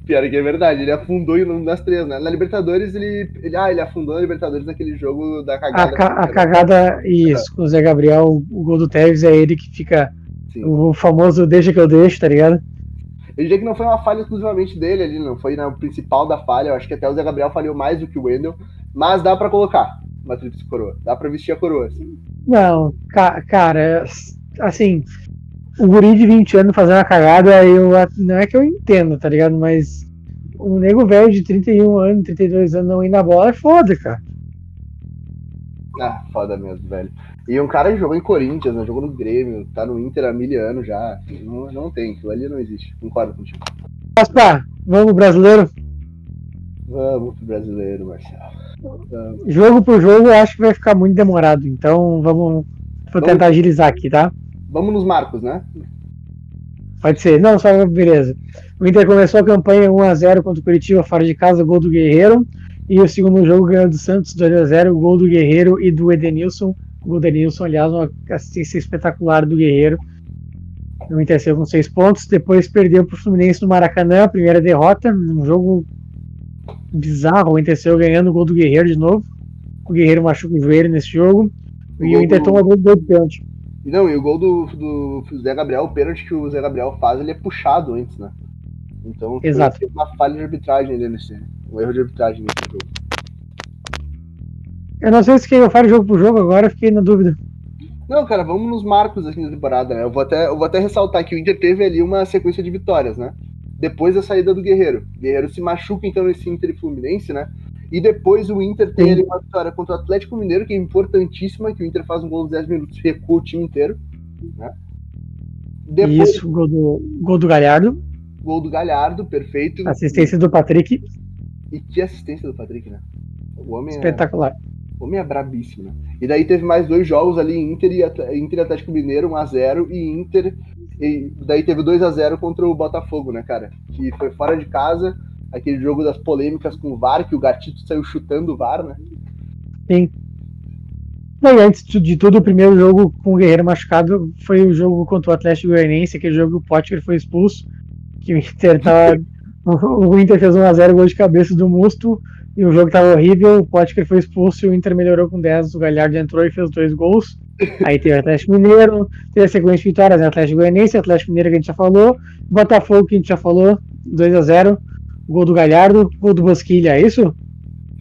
Speaker 1: Pior que é verdade, ele afundou nas três, né? Na Libertadores, ele, ele. Ah, ele afundou na Libertadores naquele jogo da cagada.
Speaker 2: A, ca a cagada, isso, com o Zé Gabriel, o gol do Tevez é ele que fica. Sim. O famoso deixa que eu deixo, tá ligado?
Speaker 1: Eu diria que não foi uma falha exclusivamente dele ali, não foi na principal da falha. Eu acho que até o Zé Gabriel falhou mais do que o Wendel, mas dá para colocar uma tríplice coroa. Dá pra vestir a coroa, assim.
Speaker 2: Não, ca cara, assim, o guri de 20 anos fazendo uma cagada, eu não é que eu entendo, tá ligado? Mas um nego velho de 31 anos, 32 anos não ir na bola é foda, cara.
Speaker 1: Ah, foda mesmo, velho. E um cara jogou em Corinthians, né? jogou no Grêmio, tá no Inter há mil anos já. Não, não tem, aquilo ali não existe. Concordo contigo.
Speaker 2: Pá, vamos brasileiro?
Speaker 1: Vamos pro brasileiro, Marcelo.
Speaker 2: Vamos. Jogo por jogo, eu acho que vai ficar muito demorado. Então vamos, vou tentar agilizar aqui, tá?
Speaker 1: Vamos nos marcos, né?
Speaker 2: Pode ser. Não, só beleza. O Inter começou a campanha 1x0 contra o Curitiba fora de casa, gol do Guerreiro. E o segundo jogo ganhou do Santos 2x0, gol do Guerreiro e do Edenilson. O gol do Edenilson, aliás, uma assistência espetacular do Guerreiro. O Inter saiu com seis pontos. Depois perdeu para o Fluminense no Maracanã, a primeira derrota. Um jogo bizarro. O Inter saiu ganhando o gol do Guerreiro de novo. O Guerreiro machuca o joelho nesse jogo. O e o Inter do... toma gol de pênalti.
Speaker 1: Não, e o gol do, do Zé Gabriel, o pênalti que o Zé Gabriel faz, ele é puxado antes, né? Então
Speaker 2: Exato.
Speaker 1: uma falha de arbitragem ali nesse. Um erro de arbitragem nesse jogo.
Speaker 2: Eu não sei se quem falo jogo por jogo agora, fiquei na dúvida.
Speaker 1: Não, cara, vamos nos marcos da temporada, né? Eu vou até, eu vou até ressaltar que o Inter teve ali uma sequência de vitórias, né? Depois da saída do Guerreiro. O Guerreiro se machuca então nesse Inter e Fluminense, né? E depois o Inter tem ali uma vitória contra o Atlético Mineiro, que é importantíssima, que o Inter faz um gol nos 10 minutos, recua o time inteiro. Né?
Speaker 2: Depois, Isso, gol do, gol do Galhardo.
Speaker 1: Gol do Galhardo, perfeito.
Speaker 2: Assistência do Patrick.
Speaker 1: E que assistência do Patrick, né?
Speaker 2: O homem é Espetacular. É,
Speaker 1: homem é brabíssimo, né? E daí teve mais dois jogos ali, Inter e Inter Atlético Mineiro, 1x0, e Inter. E daí teve 2 a 0 contra o Botafogo, né, cara? Que foi fora de casa, aquele jogo das polêmicas com o VAR, que o Gatito saiu chutando o VAR, né?
Speaker 2: Sim. E antes de tudo, o primeiro jogo com o Guerreiro machucado foi o jogo contra o Atlético Goianiense, aquele jogo que o Potker foi expulso, que o Inter tava, o Inter fez 1x0 gol de cabeça do Musto, e o jogo tava horrível, o Potker foi expulso e o Inter melhorou com 10, o Galhardo entrou e fez dois gols. Aí teve o Atlético Mineiro, teve a sequência de vitórias, né? Atlético Goianiense, Atlético Mineiro que a gente já falou, Botafogo que a gente já falou, 2x0, Gol do Galhardo, gol do Bosquilha, é isso?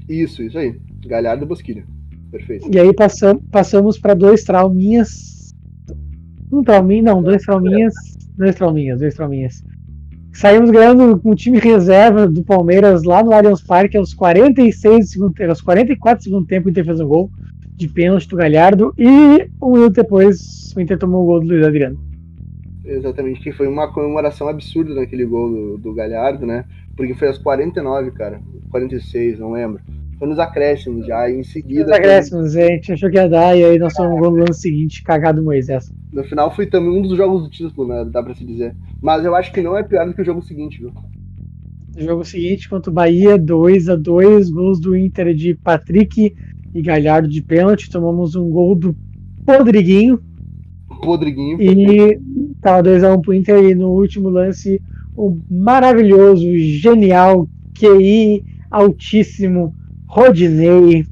Speaker 1: Isso, isso aí. Galhardo e Bosquilha. Perfeito.
Speaker 2: E aí passam, passamos para dois trauminhas. Um trauminha, não, dois trauminhas. Dois trauminhas, dois trauminhas. Saímos ganhando com um time reserva do Palmeiras lá no Allianz Parque aos 46 do segundo tempo, aos 44 do segundo tempo o Inter fez um gol de pênalti do Galhardo e um minuto depois o Inter tomou o gol do Luiz Adriano.
Speaker 1: Exatamente, que foi uma comemoração absurda naquele gol do, do Galhardo, né? Porque foi aos 49, cara. 46, não lembro. Foi nos acréscimos já, em seguida. Nos
Speaker 2: acréscimos, foi... a gente achou que ia dar, e aí nós fomos no gol no ano seguinte, cagado Moisés.
Speaker 1: No final foi também um dos jogos do título, né? Dá pra se dizer. Mas eu acho que não é pior do que o jogo seguinte, viu?
Speaker 2: O jogo seguinte contra o Bahia, 2 a 2 gols do Inter de Patrick e Galhardo de pênalti. Tomamos um gol do Podriguinho.
Speaker 1: Podriguinho.
Speaker 2: E tava 2x1 um pro Inter e no último lance o maravilhoso, genial, QI altíssimo Rodinei.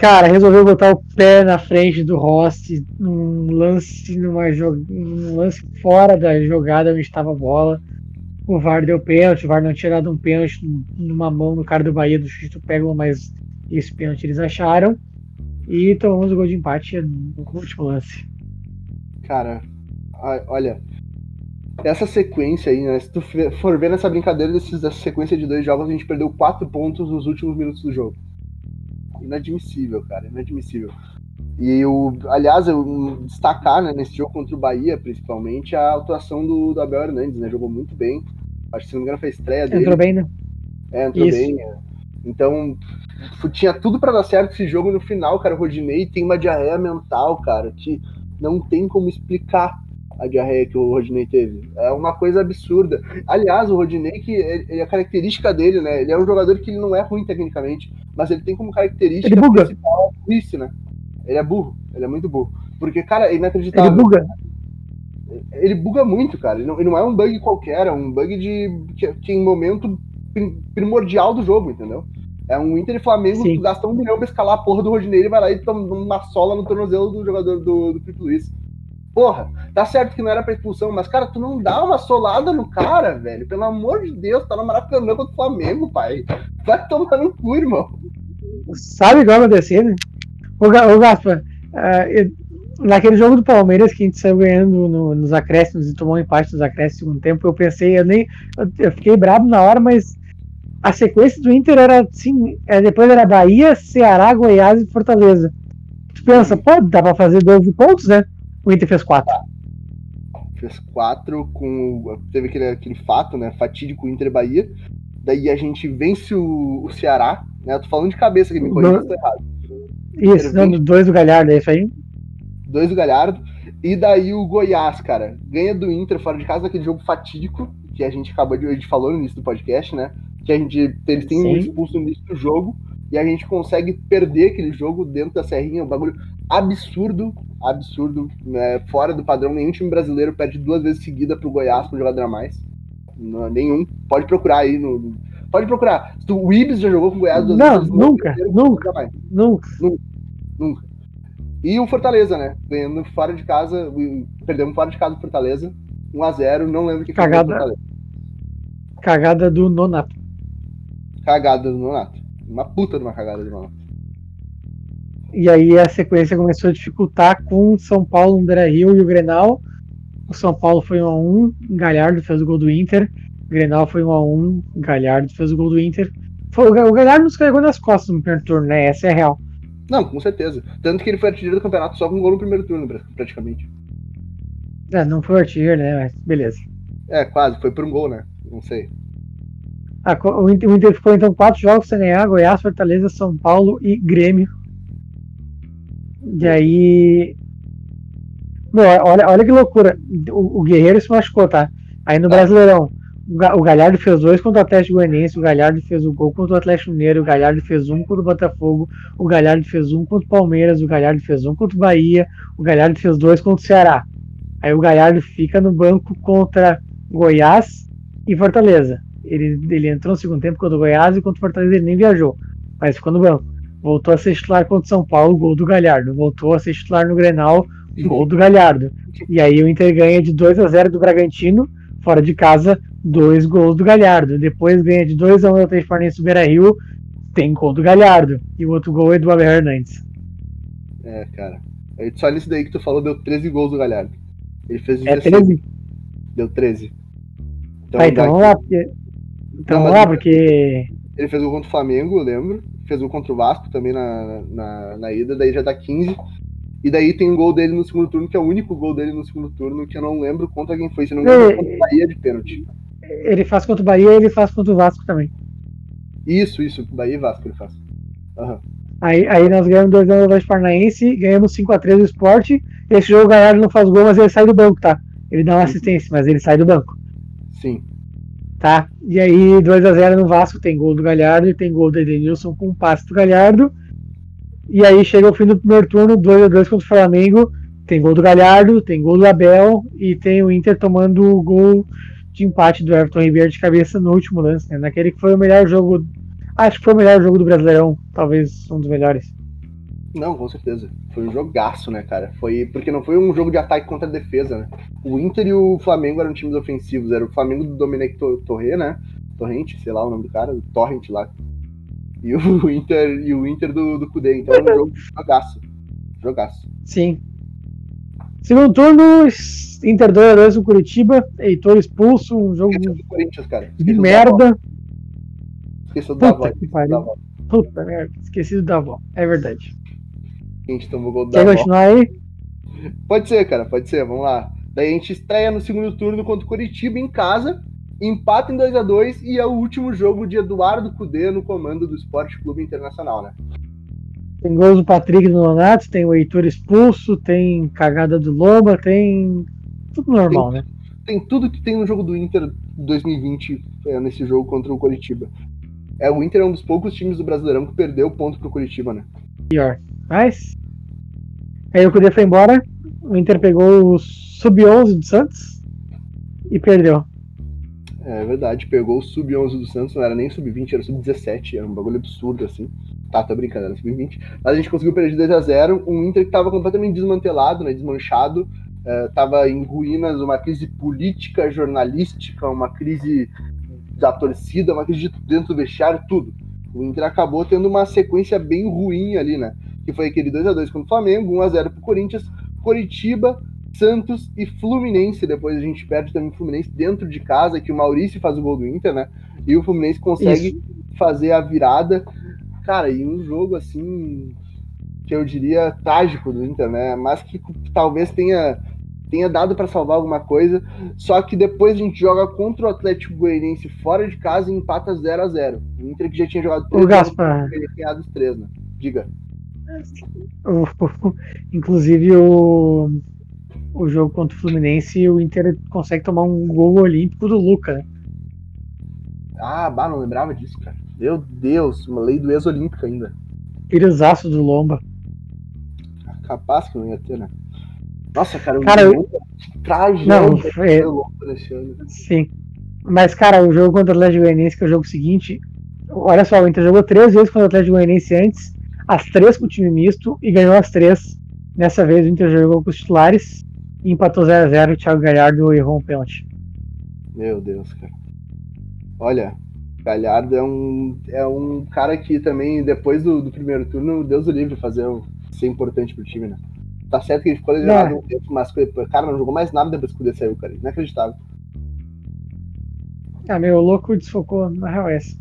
Speaker 2: Cara, resolveu botar o pé na frente do Rossi num lance, numa jog... num lance fora da jogada onde estava a bola. O VAR deu pênalti, o VAR não tinha dado um pênalti numa mão no cara do Bahia do chute pego, mas esse pênalti eles acharam. E tomamos o gol de empate no último lance.
Speaker 1: Cara, olha, essa sequência aí, né? Se tu for ver nessa brincadeira desses, dessa sequência de dois jogos, a gente perdeu quatro pontos nos últimos minutos do jogo. Inadmissível, cara, inadmissível. E o, aliás, eu destacar né, nesse jogo contra o Bahia, principalmente, a atuação do, do Abel Hernandes, né? Jogou muito bem. Acho que se não me engano foi a estreia dele.
Speaker 2: Entrou bem, né?
Speaker 1: É, entrou Isso. bem. É. Então, tinha tudo para dar certo esse jogo no final, cara. O Rodinei tem uma diarreia mental, cara, que não tem como explicar a diarreia que o Rodinei teve. É uma coisa absurda. Aliás, o Rodinei, que ele, a característica dele, né? Ele é um jogador que ele não é ruim tecnicamente, mas ele tem como característica
Speaker 2: ele buga.
Speaker 1: principal a burrice, né? Ele é burro, ele é muito burro. Porque, cara, é inacreditável.
Speaker 2: Ele buga.
Speaker 1: Ele buga muito, cara. Ele não, ele não é um bug qualquer, é um bug de que, que em momento primordial do jogo, entendeu? É um Inter e Flamengo, Sim. tu gasta um milhão pra escalar a porra do Rodinei, ele vai lá e toma uma sola no tornozelo do jogador do, do Felipe Luiz. Porra, tá certo que não era pra expulsão, mas, cara, tu não dá uma solada no cara, velho. Pelo amor de Deus, tá no Maracanã contra o Flamengo, pai. Vai tomar no cu, irmão.
Speaker 2: Sabe igual acontecer, né? Ô, ô Gaspa, uh, naquele jogo do Palmeiras que a gente saiu ganhando no, nos acréscimos e tomou um empate nos acréscimos um tempo, eu pensei, eu nem. Eu, eu fiquei bravo na hora, mas a sequência do Inter era assim, é, depois era Bahia, Ceará, Goiás e Fortaleza. Tu pensa, pô, dá pra fazer 12 pontos, né? O Inter fez 4.
Speaker 1: Fez 4 com. Teve aquele, aquele fato, né? Fatídico Inter Bahia. Daí a gente vence o, o Ceará, né? Eu tô falando de cabeça aqui, me corrija se errado.
Speaker 2: Isso, não, dois do Galhardo, é isso aí?
Speaker 1: Dois do Galhardo. E daí o Goiás, cara, ganha do Inter fora de casa aquele jogo fatídico que a gente acabou de, a gente falou no início do podcast, né? que a gente eles têm um expulso no início do jogo e a gente consegue perder aquele jogo dentro da serrinha, um bagulho absurdo, absurdo, né? fora do padrão. Nenhum time brasileiro perde duas vezes seguida pro Goiás com um jogador a mais. Não, nenhum. Pode procurar aí no. Pode procurar. O Ibis já jogou com o Goiás duas
Speaker 2: não, vezes. Nunca, nunca, nunca, nunca.
Speaker 1: Nunca. E o Fortaleza, né? Ganhando fora de casa, perdemos fora de casa do Fortaleza. 1x0, não lembro o que
Speaker 2: Cagada. foi o. Cagada do Nonato
Speaker 1: cagada do Nonato. Uma puta de uma cagada do Nonato.
Speaker 2: E aí a sequência começou a dificultar com São Paulo Beira Rio e o Grenal. O São Paulo foi 1x1, Galhardo fez o gol do Inter. O Grenal foi 1x1, Galhardo fez o gol do Inter. Foi, o Galhardo nos carregou nas costas no primeiro turno, né? Essa é a real.
Speaker 1: Não, com certeza. Tanto que ele foi artilheiro do campeonato só com um gol no primeiro turno, praticamente.
Speaker 2: É, não foi artilheiro, né? Mas beleza.
Speaker 1: É, quase, foi por um gol, né? Não sei.
Speaker 2: Ah, o Inter ficou então quatro jogos sem ganhar: Goiás, Fortaleza, São Paulo e Grêmio. E aí. Meu, olha, olha que loucura. O, o Guerreiro se machucou, tá? Aí no Brasileirão, o Galhardo fez dois contra o Atlético Goianiense, o Galhardo fez o um gol contra o Atlético Mineiro, o Galhardo fez um contra o Botafogo, o Galhardo fez um contra o Palmeiras, o Galhardo fez um contra o Bahia, o Galhardo fez dois contra o Ceará. Aí o Galhardo fica no banco contra Goiás e Fortaleza. Ele, ele entrou no segundo tempo contra o Goiás e contra o Fortaleza ele nem viajou, mas ficou no banco. Voltou a ser titular contra o São Paulo, gol do Galhardo. Voltou a ser titular no Grenal, gol do Galhardo. E aí o Inter ganha de 2 a 0 do Bragantino, fora de casa, dois gols do Galhardo. Depois ganha de 2 a 1 do Atlético Paranaense Beira Rio, tem gol do Galhardo. E o outro gol é do Abel Hernandes.
Speaker 1: É, cara. Só nisso daí que tu falou, deu 13 gols do Galhardo. Ele fez
Speaker 2: É 13?
Speaker 1: Deu 13.
Speaker 2: Então, tá, então vamos lá, porque. Então vamos lá, porque.
Speaker 1: Ele fez gol contra o Flamengo, eu lembro. Fez gol contra o Vasco também na, na, na ida, daí já dá 15. E daí tem um gol dele no segundo turno, que é o único gol dele no segundo turno, que eu não lembro contra quem foi, se não me engano, contra o Bahia de pênalti.
Speaker 2: Ele faz contra o Bahia e ele faz contra o Vasco também.
Speaker 1: Isso, isso, Bahia e Vasco ele faz. Uhum.
Speaker 2: Aí, aí nós ganhamos 2 anos do Atlético Paranaense, ganhamos 5x3 do esporte. Esse jogo o Galhardo não faz gol, mas ele sai do banco, tá? Ele dá uma assistência, mas ele sai do banco.
Speaker 1: Sim.
Speaker 2: Tá? E aí, 2x0 no Vasco, tem gol do Galhardo e tem gol do Edenilson com um passe do Galhardo. E aí chega o fim do primeiro turno, 2x2 contra o Flamengo. Tem gol do Galhardo, tem gol do Abel e tem o Inter tomando o gol de empate do Everton Ribeiro de cabeça no último lance, né? Naquele que foi o melhor jogo. Acho que foi o melhor jogo do Brasileirão, talvez um dos melhores.
Speaker 1: Não, com certeza. Foi um jogaço, né, cara? Foi porque não foi um jogo de ataque contra a defesa, né? O Inter e o Flamengo eram times ofensivos. Era o Flamengo do Dominic Torre, né? Torrente, sei lá o nome do cara, o Torrent lá. E o Inter e o Inter do, do Cudê. Então era um jogo de jogaço. Jogaço.
Speaker 2: Sim. Segundo turno, Inter 2x2 com Curitiba, Heitor expulso, um jogo
Speaker 1: do Corinthians, cara.
Speaker 2: de merda.
Speaker 1: Esqueceu do Davó.
Speaker 2: Puta merda, esqueci do Davó, é verdade.
Speaker 1: A gente tomou gol do
Speaker 2: Quer continuar aí?
Speaker 1: Pode ser, cara, pode ser, vamos lá. Daí a gente estreia no segundo turno contra o Curitiba em casa, empata em 2 a 2 e é o último jogo de Eduardo Cudê no comando do Esporte Clube Internacional, né?
Speaker 2: Tem gols do Patrick no Nonato, tem o Heitor expulso, tem cagada do Loba, tem tudo normal,
Speaker 1: tem,
Speaker 2: né?
Speaker 1: Tem tudo que tem no jogo do Inter 2020 é, nesse jogo contra o Curitiba. É, o Inter é um dos poucos times do Brasileirão que perdeu ponto pro Curitiba, né?
Speaker 2: Pior. Mas. Aí o Cudê foi embora, o Inter pegou o Sub-11 do Santos e perdeu.
Speaker 1: É verdade, pegou o Sub-11 do Santos, não era nem Sub-20, era Sub-17, era um bagulho absurdo assim. Tá, tá brincando, era Sub-20. Mas a gente conseguiu perder de 2x0, um Inter que tava completamente desmantelado, né, desmanchado, uh, tava em ruínas, uma crise política, jornalística, uma crise da torcida, uma crise de dentro do vestiário, tudo. O Inter acabou tendo uma sequência bem ruim ali, né? Que foi aquele 2 a 2 contra o Flamengo, 1 a 0 pro Corinthians, Coritiba, Santos e Fluminense. Depois a gente perde também o Fluminense dentro de casa, que o Maurício faz o gol do Inter, né? E o Fluminense consegue Isso. fazer a virada. Cara, e um jogo assim que eu diria trágico do Inter, né? Mas que talvez tenha tenha dado para salvar alguma coisa. Só que depois a gente joga contra o Atlético Goianiense fora de casa e empata 0 a 0 O Inter que já tinha jogado
Speaker 2: três, Gaspar.
Speaker 1: ganhado os três, né? Diga.
Speaker 2: Inclusive o, o jogo contra o Fluminense, o Inter consegue tomar um gol olímpico do Luca, né?
Speaker 1: Ah, bah, não lembrava disso, cara. Meu Deus, uma lei do ex-olímpico ainda.
Speaker 2: Pirizaço do Lomba.
Speaker 1: Capaz que não ia ter, né? Nossa, cara,
Speaker 2: cara eu...
Speaker 1: traje
Speaker 2: não, é... Sim. Mas, cara, o jogo contra o Atlético Goianiense, que é o jogo seguinte, olha só, o Inter jogou três vezes contra o Atlético Goianiense antes, as três com o time misto e ganhou as três. Dessa vez o Inter jogou com os titulares e empatou 0x0. O Thiago Galhardo errou um pênalti.
Speaker 1: Meu Deus, cara. Olha, Galhardo é um, é um cara que também, depois do, do primeiro turno, Deus o livre fazer ser importante pro time, né? Tá certo que ele ficou lesionado é. um tempo, mas cara, não jogou mais nada depois que o D saiu, cara. Inacreditável.
Speaker 2: Ah, meu, louco desfocou, na real é essa.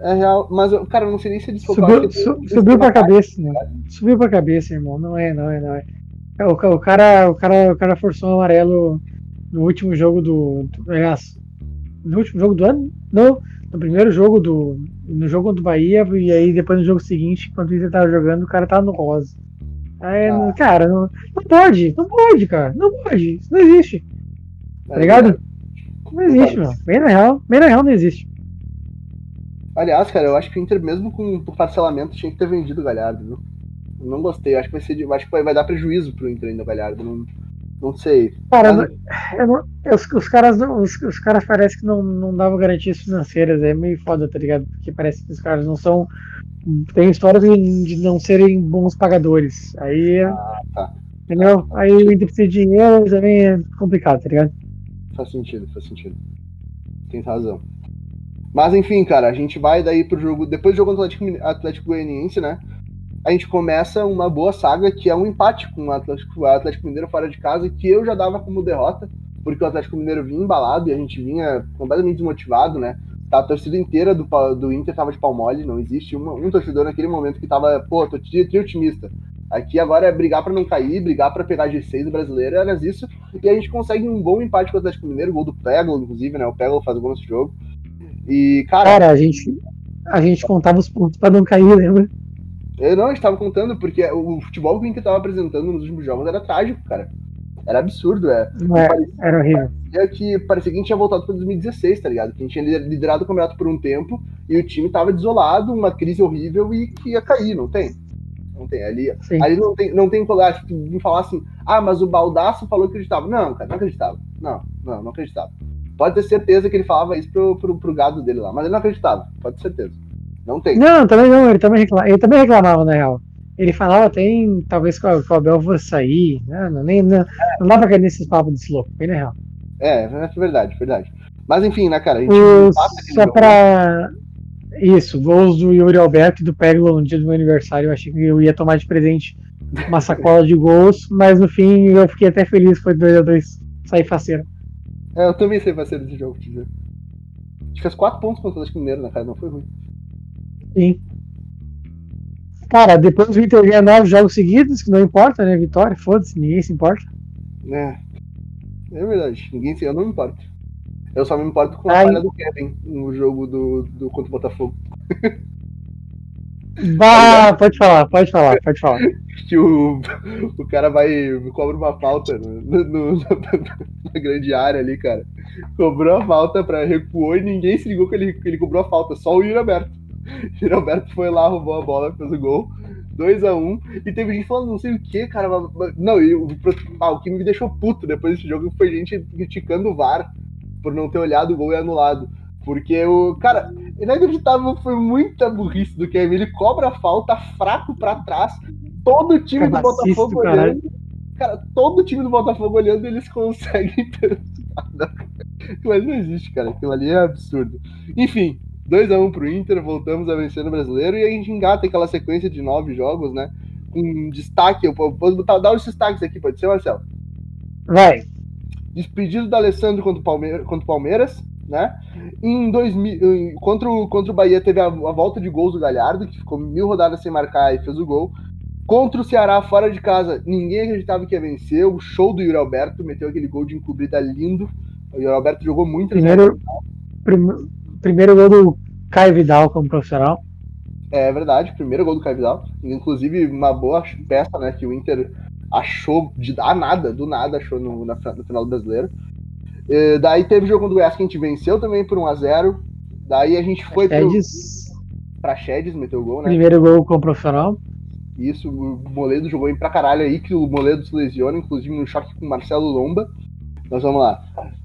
Speaker 1: É real, mas, cara, eu não sei nem se desfocou.
Speaker 2: Subiu, su, subiu pra cabeça, né? Subiu pra cabeça, irmão. Não é, não é, não é. O, o, cara, o, cara, o cara forçou o amarelo no último jogo do. do aliás, no último jogo do ano? No, no primeiro jogo do. No jogo do Bahia, e aí depois no jogo seguinte, quando o Inter tava jogando, o cara tava no rosa. Aí, ah. cara, não, não pode, não pode, cara, não pode, isso não existe. Tá ligado? Não existe, mano. Bem na real, bem na real não existe.
Speaker 1: Aliás, cara, eu acho que o Inter, mesmo com o parcelamento, tinha que ter vendido o Galhardo, viu? não gostei, eu acho que vai ser. Acho que vai, vai dar prejuízo pro Inter ainda o Galhardo. Não, não sei.
Speaker 2: Cara, Mas... eu não, os, os, caras os, os caras parecem que não, não davam garantias financeiras, é meio foda, tá ligado? Porque parece que os caras não são tem histórias de não serem bons pagadores. Aí. Ah, tá. Entendeu? Aí o Inter precisa de dinheiro também é complicado, tá ligado?
Speaker 1: Faz sentido, faz sentido. Tem razão. Mas enfim, cara, a gente vai daí pro jogo. Depois do jogo contra o Atlético, Atlético Goianiense, né? A gente começa uma boa saga que é um empate com o Atlético, Atlético Mineiro fora de casa, que eu já dava como derrota, porque o Atlético Mineiro vinha embalado e a gente vinha completamente desmotivado, né? A torcida inteira do, do Inter tava de pau mole, não existe uma, um torcedor naquele momento que tava, pô, tô otimista. Aqui agora é brigar para não cair, brigar para pegar G6 do brasileiro, era isso. E a gente consegue um bom empate com o Atlético Mineiro, gol do Pego, inclusive, né? O Pego faz o gol nesse jogo. E, cara.
Speaker 2: Cara, a gente, a gente contava os pontos para não cair, lembra?
Speaker 1: Eu não, a gente tava contando, porque o futebol que o Inter tava apresentando nos últimos jogos era trágico, cara. Era absurdo, é.
Speaker 2: é parecia, era horrível.
Speaker 1: Parecia que, parecia que a gente tinha voltado para 2016, tá ligado? Que a gente tinha liderado o campeonato por um tempo e o time tava desolado, uma crise horrível e que ia cair, não tem? Não tem. Ali, ali não tem, não tem colégio de falar assim, ah, mas o Baldaço falou que acreditava. Não, cara, não acreditava. Não, não, não acreditava. Pode ter certeza que ele falava isso pro, pro, pro gado dele lá, mas ele não acreditava, pode ter certeza. Não tem.
Speaker 2: Não, também não, ele também, reclamava, ele também reclamava, na real. Ele falava, tem, talvez que o Abel fosse sair, né? não, nem, não, não dá pra cair nesses papos desse louco, bem na real.
Speaker 1: É, é verdade, verdade. Mas enfim, né, cara?
Speaker 2: O, só pra. Isso, gols do Yuri Alberto e do Peglo no dia do meu aniversário. Eu achei que eu ia tomar de presente uma sacola de gols, mas no fim eu fiquei até feliz, foi 2x2, sair faceiro.
Speaker 1: É, eu também saí faceiro desse jogo, te dizer. A gente fez 4 pontos contra o Atlético Mineiro, né, cara? Não foi ruim.
Speaker 2: Sim. Cara, depois o Inter ganha nove jogos seguidos, que não importa, né? Vitória, foda-se, ninguém se importa.
Speaker 1: É. É verdade, ninguém se. Eu não me importo. Eu só me importo com a falha do Kevin no jogo do, do contra o Botafogo.
Speaker 2: Bah, pode falar, pode falar, pode falar.
Speaker 1: Que o, o cara vai. cobra uma falta no, no, na grande área ali, cara. Cobrou a falta pra recuou e ninguém se ligou que ele, que ele cobrou a falta, só o Yuri Alberto. O Alberto foi lá, roubou a bola, fez o gol. 2x1. Um, e teve gente falando não sei o que, cara. Não, e o, ah, o que me deixou puto depois desse jogo foi gente criticando o VAR por não ter olhado o gol e anulado. Porque o. Cara, inacreditável foi muita burrice do Kevin. Ele cobra a falta fraco para trás. Todo o time do Botafogo olhando. Cara, todo o time do Botafogo olhando, eles conseguem. Mas não existe, cara. Aquilo ali é absurdo. Enfim, 2x1 pro Inter, voltamos a vencer no brasileiro e a gente engata aquela sequência de nove jogos, né? Com destaque, eu posso botar, dar os destaques aqui, pode ser, Marcelo?
Speaker 2: Vai.
Speaker 1: Despedido da Alessandro contra o Palmeiras, contra o Palmeiras né? Em 2000, contra, o, contra o Bahia teve a, a, volta de gols do Galhardo, que ficou mil rodadas sem marcar e fez o gol. Contra o Ceará, fora de casa, ninguém acreditava que ia vencer. O show do Yuri Alberto meteu aquele gol de encobrida lindo. O Yuri Alberto jogou muito.
Speaker 2: Primeiro, prim, primeiro gol do Caio Vidal como profissional.
Speaker 1: É verdade, primeiro gol do Caio Vidal. Inclusive, uma boa peça, né? Que o Inter achou de dar nada, do nada achou no, na, no final do brasileiro. E, daí teve o jogo contra o Goiás que a gente venceu também por 1x0. Daí a gente foi
Speaker 2: Chedes.
Speaker 1: pro, pra Chedes, meteu o gol, né?
Speaker 2: Primeiro gol como profissional.
Speaker 1: Isso, o Moledo jogou pra caralho aí, que o Moledo se lesiona, inclusive no choque com o Marcelo Lomba. Nós vamos lá.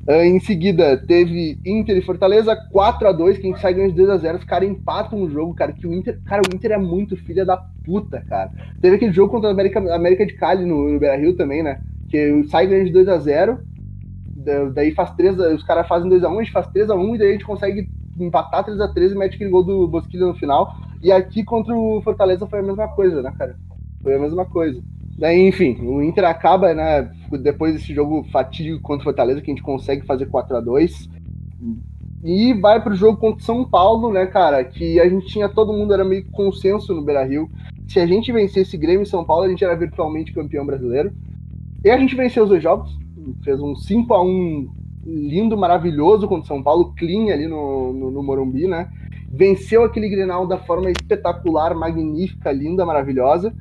Speaker 1: Uh, em seguida, teve Inter e Fortaleza, 4x2, quem sai ganhando de 2x0, os caras empatam o jogo, cara, que o Inter, cara, o Inter é muito filha da puta, cara. Teve aquele jogo contra a América, América de Cali no, no Beira-Rio também, né, que sai ganhando de 2x0, daí faz 3 os caras fazem 2x1, a, gente faz 3x1 e daí a gente consegue empatar 3x3 e mete aquele gol do Bosquilha no final. E aqui contra o Fortaleza foi a mesma coisa, né, cara? Foi a mesma coisa. Daí, enfim, o Inter acaba, né, depois desse jogo fatídico contra o Fortaleza, que a gente consegue fazer 4 a 2 E vai pro jogo contra o São Paulo, né, cara, que a gente tinha, todo mundo era meio consenso no Beira-Rio. Se a gente vencesse Grêmio e São Paulo, a gente era virtualmente campeão brasileiro. E a gente venceu os dois jogos, fez um 5 a 1 lindo, maravilhoso contra o São Paulo, clean ali no, no, no Morumbi, né? Venceu aquele Grenal da forma espetacular, magnífica, linda, maravilhosa.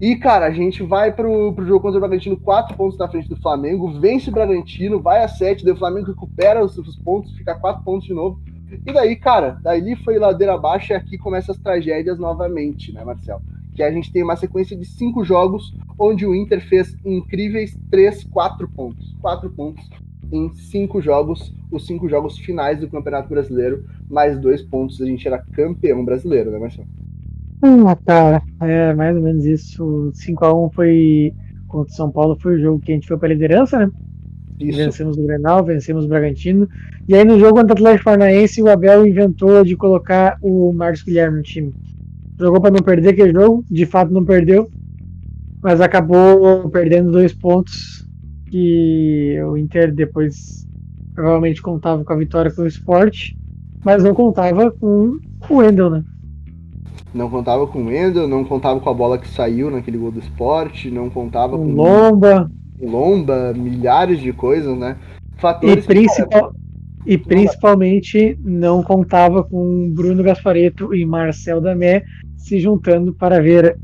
Speaker 1: E, cara, a gente vai pro, pro jogo contra o Bragantino, quatro pontos na frente do Flamengo, vence o Bragantino, vai a sete, daí o Flamengo recupera os, os pontos, fica quatro pontos de novo. E daí, cara, daí foi ladeira abaixo e aqui começam as tragédias novamente, né, Marcel? Que a gente tem uma sequência de cinco jogos onde o Inter fez incríveis três, quatro pontos. Quatro pontos em cinco jogos, os cinco jogos finais do Campeonato Brasileiro, mais dois pontos, a gente era campeão brasileiro, né, Marcelo?
Speaker 2: Ah, cara, é mais ou menos isso. 5x1 foi contra o São Paulo, foi o jogo que a gente foi pra liderança, né? Isso. Vencemos o Grenal, vencemos o Bragantino. E aí no jogo contra o Atlético Paranaense, o Abel inventou de colocar o Marcos Guilherme no time. Jogou para não perder aquele jogo, de fato não perdeu, mas acabou perdendo dois pontos que o Inter depois provavelmente contava com a vitória com o esporte, mas não contava com o Wendel, né?
Speaker 1: Não contava com o Wendel, não contava com a bola que saiu naquele gol do esporte, não contava com, com
Speaker 2: Lomba.
Speaker 1: Lomba, milhares de coisas, né?
Speaker 2: Fatores e, principal, que, e principalmente não contava com Bruno Gaspareto e Marcel Damé se juntando para ver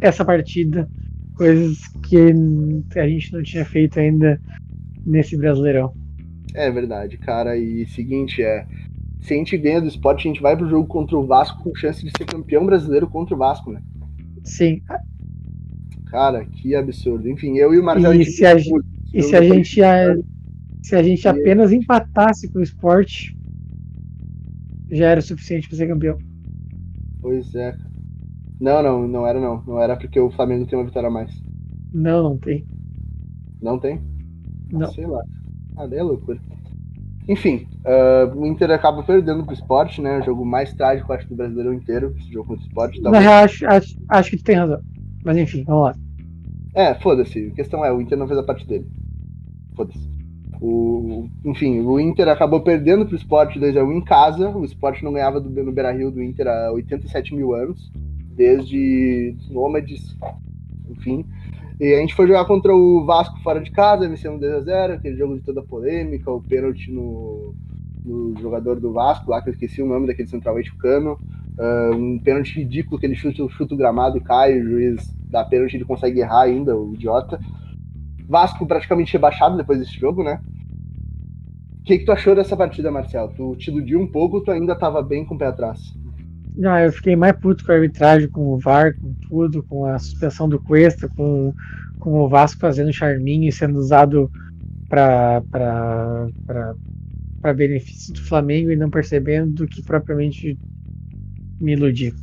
Speaker 2: essa partida, coisas que a gente não tinha feito ainda nesse Brasileirão.
Speaker 1: É verdade, cara. E seguinte, é. Se a gente ganha do esporte, a gente vai pro jogo contra o Vasco com chance de ser campeão brasileiro contra o Vasco, né?
Speaker 2: Sim.
Speaker 1: Cara, que absurdo. Enfim, eu e o Marcelo.
Speaker 2: E, se a, gente, e se a gente, a, se a gente apenas empatasse com o esporte, já era suficiente para ser campeão.
Speaker 1: Pois é. Não, não, não era não. Não era porque o Flamengo tem uma vitória a mais.
Speaker 2: Não, não tem.
Speaker 1: Não tem?
Speaker 2: Não.
Speaker 1: Sei lá. Ah, é loucura. Enfim, uh, o Inter acaba perdendo pro esporte, né? O jogo mais trágico, acho, do brasileiro inteiro, esse jogo contra o esporte.
Speaker 2: Talvez... Não, acho, acho, acho que tu tem razão. Mas enfim, vamos lá.
Speaker 1: É, foda-se. A questão é, o Inter não fez a parte dele. Foda-se. O, enfim, o Inter acabou perdendo pro esporte 2x1 em casa. O esporte não ganhava do, no Beira Rio do Inter há 87 mil anos, desde Nômades, enfim. E a gente foi jogar contra o Vasco fora de casa, vencemos 2x0, aquele jogo de toda polêmica, o pênalti no, no jogador do Vasco, lá que eu esqueci o nome daquele centralmente, o. Uh, um pênalti ridículo que ele chuta, chuta o gramado e cai, o juiz dá pênalti ele consegue errar ainda, o idiota. Vasco praticamente rebaixado depois desse jogo, né? O que, que tu achou dessa partida, Marcel? Tu te iludiu um pouco tu ainda tava bem com o pé atrás?
Speaker 2: Não, eu fiquei mais puto com a arbitragem, com o VAR, com tudo, com a suspensão do Cuesta, com, com o Vasco fazendo charminho e sendo usado para benefício do Flamengo e não percebendo do que propriamente me iludir.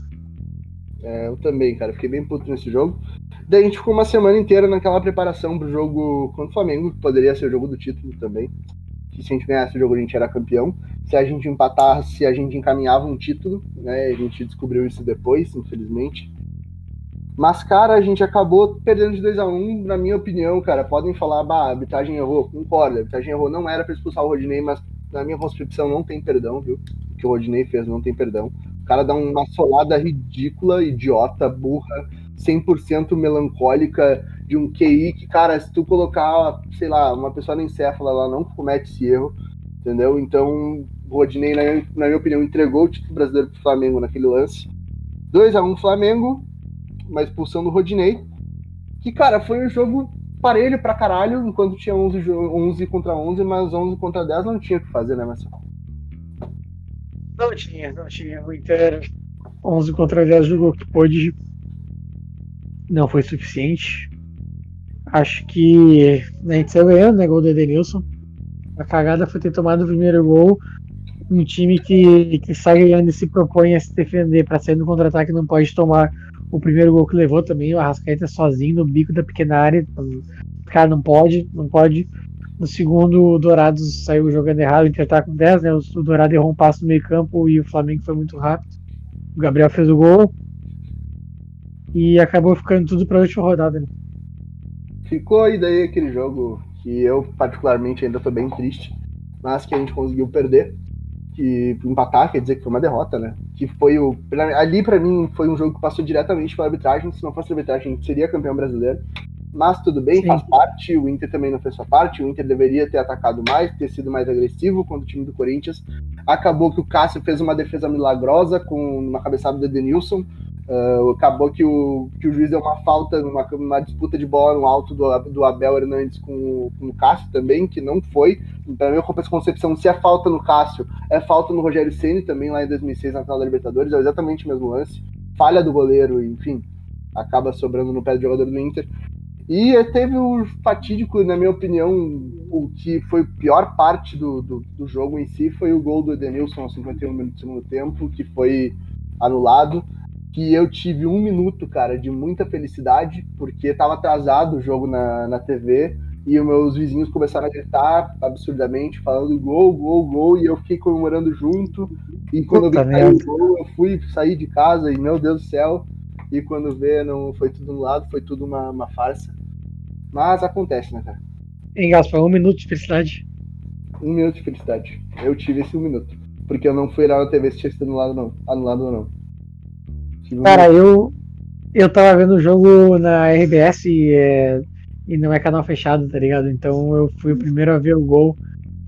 Speaker 1: É, eu também, cara, fiquei bem puto nesse jogo. Daí a gente ficou uma semana inteira naquela preparação pro jogo contra o Flamengo, que poderia ser o jogo do título também. Que se a gente ganhasse o jogo, a gente era campeão. Se a gente empatasse, a gente encaminhava um título, né? A gente descobriu isso depois, infelizmente. Mas, cara, a gente acabou perdendo de 2 a 1 um, na minha opinião, cara. Podem falar, bah, a arbitragem errou. Concordo, a arbitragem errou. Não era pra expulsar o Rodinei, mas na minha concepção não tem perdão, viu? O que o Rodinei fez não tem perdão. O cara dá uma solada ridícula, idiota, burra, 100% melancólica de um QI que, cara, se tu colocar, sei lá, uma pessoa na encéfala, ela não comete esse erro, entendeu? Então, Rodinei, na, na minha opinião, entregou o título brasileiro pro Flamengo naquele lance. 2 a 1 Flamengo, uma expulsão do Rodinei. Que, cara, foi um jogo parelho pra caralho, enquanto tinha 11, 11 contra 11, mas 11 contra 10 não tinha o que fazer, né, Marcelo?
Speaker 2: Não tinha, não tinha. O Inter 11 contra 10 jogou que pôde. Não foi suficiente. Acho que a gente saiu ganhando, né? Gol do Edenilson. A cagada foi ter tomado o primeiro gol. Um time que, que sai ganhando e se propõe a se defender para sair no contra-ataque não pode tomar o primeiro gol que levou também. O Arrascaeta sozinho no bico da pequena área. Cara não pode, não pode. No segundo, o Dourados saiu jogando errado, o Inter tá com 10, né? O Dourado errou um passo no meio campo e o Flamengo foi muito rápido. O Gabriel fez o gol e acabou ficando tudo para a última rodada. Né?
Speaker 1: Ficou aí daí aquele jogo que eu particularmente ainda tô bem triste, mas que a gente conseguiu perder, que empatar quer dizer que foi uma derrota, né? Que foi o ali para mim foi um jogo que passou diretamente pela arbitragem, se não fosse a arbitragem a gente seria campeão brasileiro mas tudo bem, Sim. faz parte. O Inter também não fez sua parte. O Inter deveria ter atacado mais, ter sido mais agressivo contra o time do Corinthians. Acabou que o Cássio fez uma defesa milagrosa com uma cabeçada do Edenilson. Uh, acabou que o, que o juiz deu uma falta numa, numa disputa de bola no alto do, do Abel Hernandes com, com o Cássio também, que não foi. Para mim, a concepção, se é falta no Cássio, é falta no Rogério Ceni também, lá em 2006, na final da Libertadores, é exatamente o mesmo lance. Falha do goleiro, enfim, acaba sobrando no pé do jogador do Inter. E teve o fatídico, na minha opinião, o que foi pior parte do, do, do, jogo em si foi o gol do Edenilson aos 51 minutos do segundo tempo, que foi anulado. Que eu tive um minuto, cara, de muita felicidade, porque estava atrasado o jogo na, na TV e os meus vizinhos começaram a gritar absurdamente, falando gol, gol, gol, e eu fiquei comemorando junto. E quando Puta eu vi o gol, eu fui sair de casa e, meu Deus do céu, e quando vê, não foi tudo no lado, foi tudo uma, uma farsa. Mas acontece, né, cara?
Speaker 2: Hein, Gaspar, um minuto de felicidade.
Speaker 1: Um minuto de felicidade. Eu tive esse um minuto. Porque eu não fui lá na TV se tinha sido anulado, não. Anulado ou não.
Speaker 2: Cara, eu, eu tava vendo o jogo na RBS e, é, e não é canal fechado, tá ligado? Então eu fui o primeiro a ver o gol.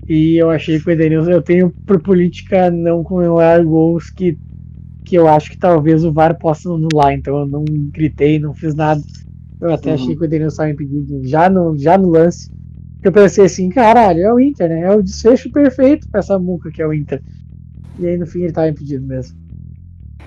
Speaker 2: E eu achei que o Edenilson, eu tenho por política não comemorar gols que, que eu acho que talvez o VAR possa anular. Então eu não gritei, não fiz nada. Eu até uhum. achei que o Edenilson estava impedido já no, já no lance. Eu pensei assim, caralho, é o Inter, né? É o desfecho perfeito pra essa muca que é o Inter. E aí no fim ele tava impedido mesmo.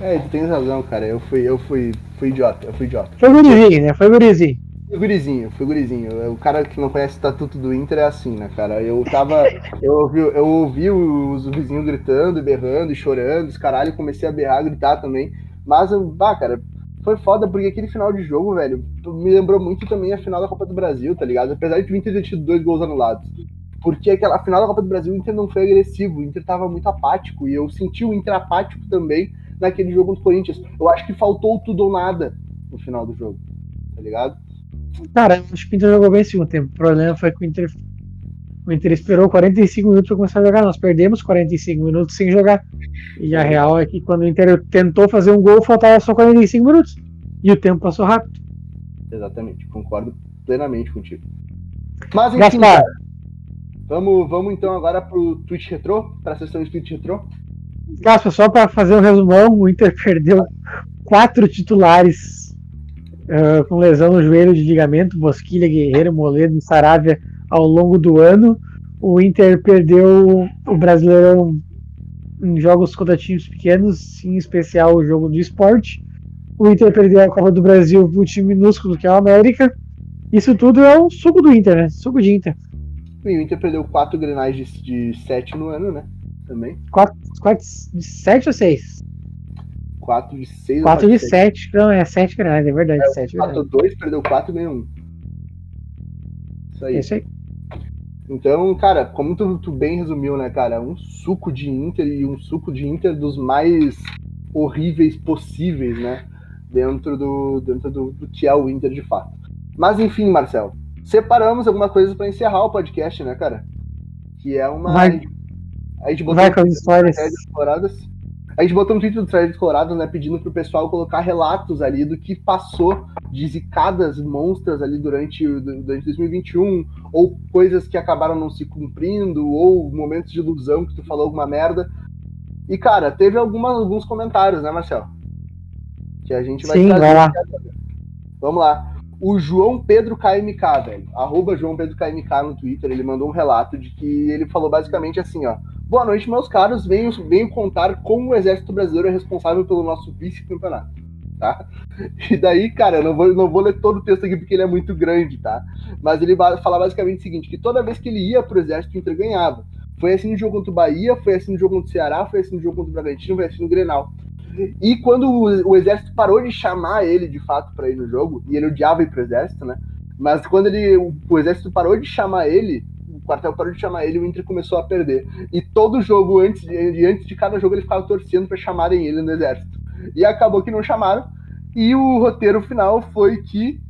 Speaker 1: É, tu tens razão, cara. Eu fui, eu fui, fui idiota, eu fui idiota.
Speaker 2: Foi gurizinho, né? Foi gurizinho.
Speaker 1: Foi gurizinho, foi gurizinho. O cara que não conhece o estatuto do Inter é assim, né, cara? Eu tava. Eu ouvi, eu ouvi os vizinhos gritando, berrando e chorando, os caralho, comecei a berrar, gritar também. Mas, bah, cara, foi foda porque aquele final de jogo, velho, me lembrou muito também a final da Copa do Brasil, tá ligado? Apesar de o Inter ter tido dois gols anulados. Porque aquela final da Copa do Brasil o Inter não foi agressivo, o Inter tava muito apático. E eu senti o Inter apático também naquele jogo contra o Corinthians. Eu acho que faltou tudo ou nada no final do jogo, tá ligado?
Speaker 2: Cara, acho que o Inter jogou bem esse segundo tempo. O problema foi que o Inter, o Inter esperou 45 minutos para começar a jogar. Nós perdemos 45 minutos sem jogar. E a real é que quando o Inter tentou fazer um gol, faltava só 45 minutos. E o tempo passou rápido.
Speaker 1: Exatamente, concordo plenamente contigo. Mas enfim, cara, vamos, vamos então agora pro Twitch Retro, para a sessão de Twitch Retro.
Speaker 2: Gaspar, só para fazer um resumão, o Inter perdeu quatro titulares uh, com lesão no joelho de ligamento, Bosquilha, Guerreiro, Moledo Saravia ao longo do ano. O Inter perdeu o Brasileirão em jogos contra times pequenos, em especial o jogo do esporte. O Inter perdeu a Copa do Brasil para um time minúsculo que é o América. Isso tudo é um suco do Inter, né? Suco de Inter.
Speaker 1: E o Inter perdeu quatro grenais de sete no ano, né? Também.
Speaker 2: Quatro, quatro de sete ou seis?
Speaker 1: Quatro de seis.
Speaker 2: Quatro de sete. Não, é sete grenais, é verdade. É, sete
Speaker 1: quatro, dois, perdeu quatro e ganhou um. Isso aí.
Speaker 2: Isso aí.
Speaker 1: Então, cara, como tu, tu, bem resumiu, né, cara? Um suco de Inter e um suco de Inter dos mais horríveis possíveis, né? Dentro do, dentro do, do que é o Inter de fato. Mas enfim, Marcelo, separamos alguma coisa para encerrar o podcast, né, cara? Que é uma.
Speaker 2: Vai,
Speaker 1: a gente botou
Speaker 2: vai com as histórias.
Speaker 1: A gente botou um tweet do Threads Colorados, né, pedindo pro pessoal colocar relatos ali do que passou de zicadas monstras ali durante, durante 2021, ou coisas que acabaram não se cumprindo, ou momentos de ilusão que tu falou alguma merda. E, cara, teve alguma, alguns comentários, né, Marcel? Que a gente vai
Speaker 2: Sim. Vai lá.
Speaker 1: Vamos lá. O João Pedro KMK, velho, arroba João Pedro KMK no Twitter, ele mandou um relato de que ele falou basicamente assim, ó. Boa noite, meus caros. Venho, venho contar como o Exército Brasileiro é responsável pelo nosso vice-campeonato. Tá? E daí, cara, eu não vou, não vou ler todo o texto aqui porque ele é muito grande, tá? Mas ele fala basicamente o seguinte: que toda vez que ele ia pro Exército, o Inter ganhava. Foi assim no jogo contra o Bahia, foi assim no jogo contra o Ceará, foi assim no jogo contra o Bragantino, foi assim no Grenal. E quando o, o Exército parou de chamar ele de fato para ir no jogo, e ele odiava ir pro Exército, né? Mas quando ele, o, o Exército parou de chamar ele, quartel parou de chamar ele, o Inter começou a perder. E todo jogo, antes de, antes de cada jogo, ele ficava torcendo para chamarem ele no exército. E acabou que não chamaram. E o roteiro final foi que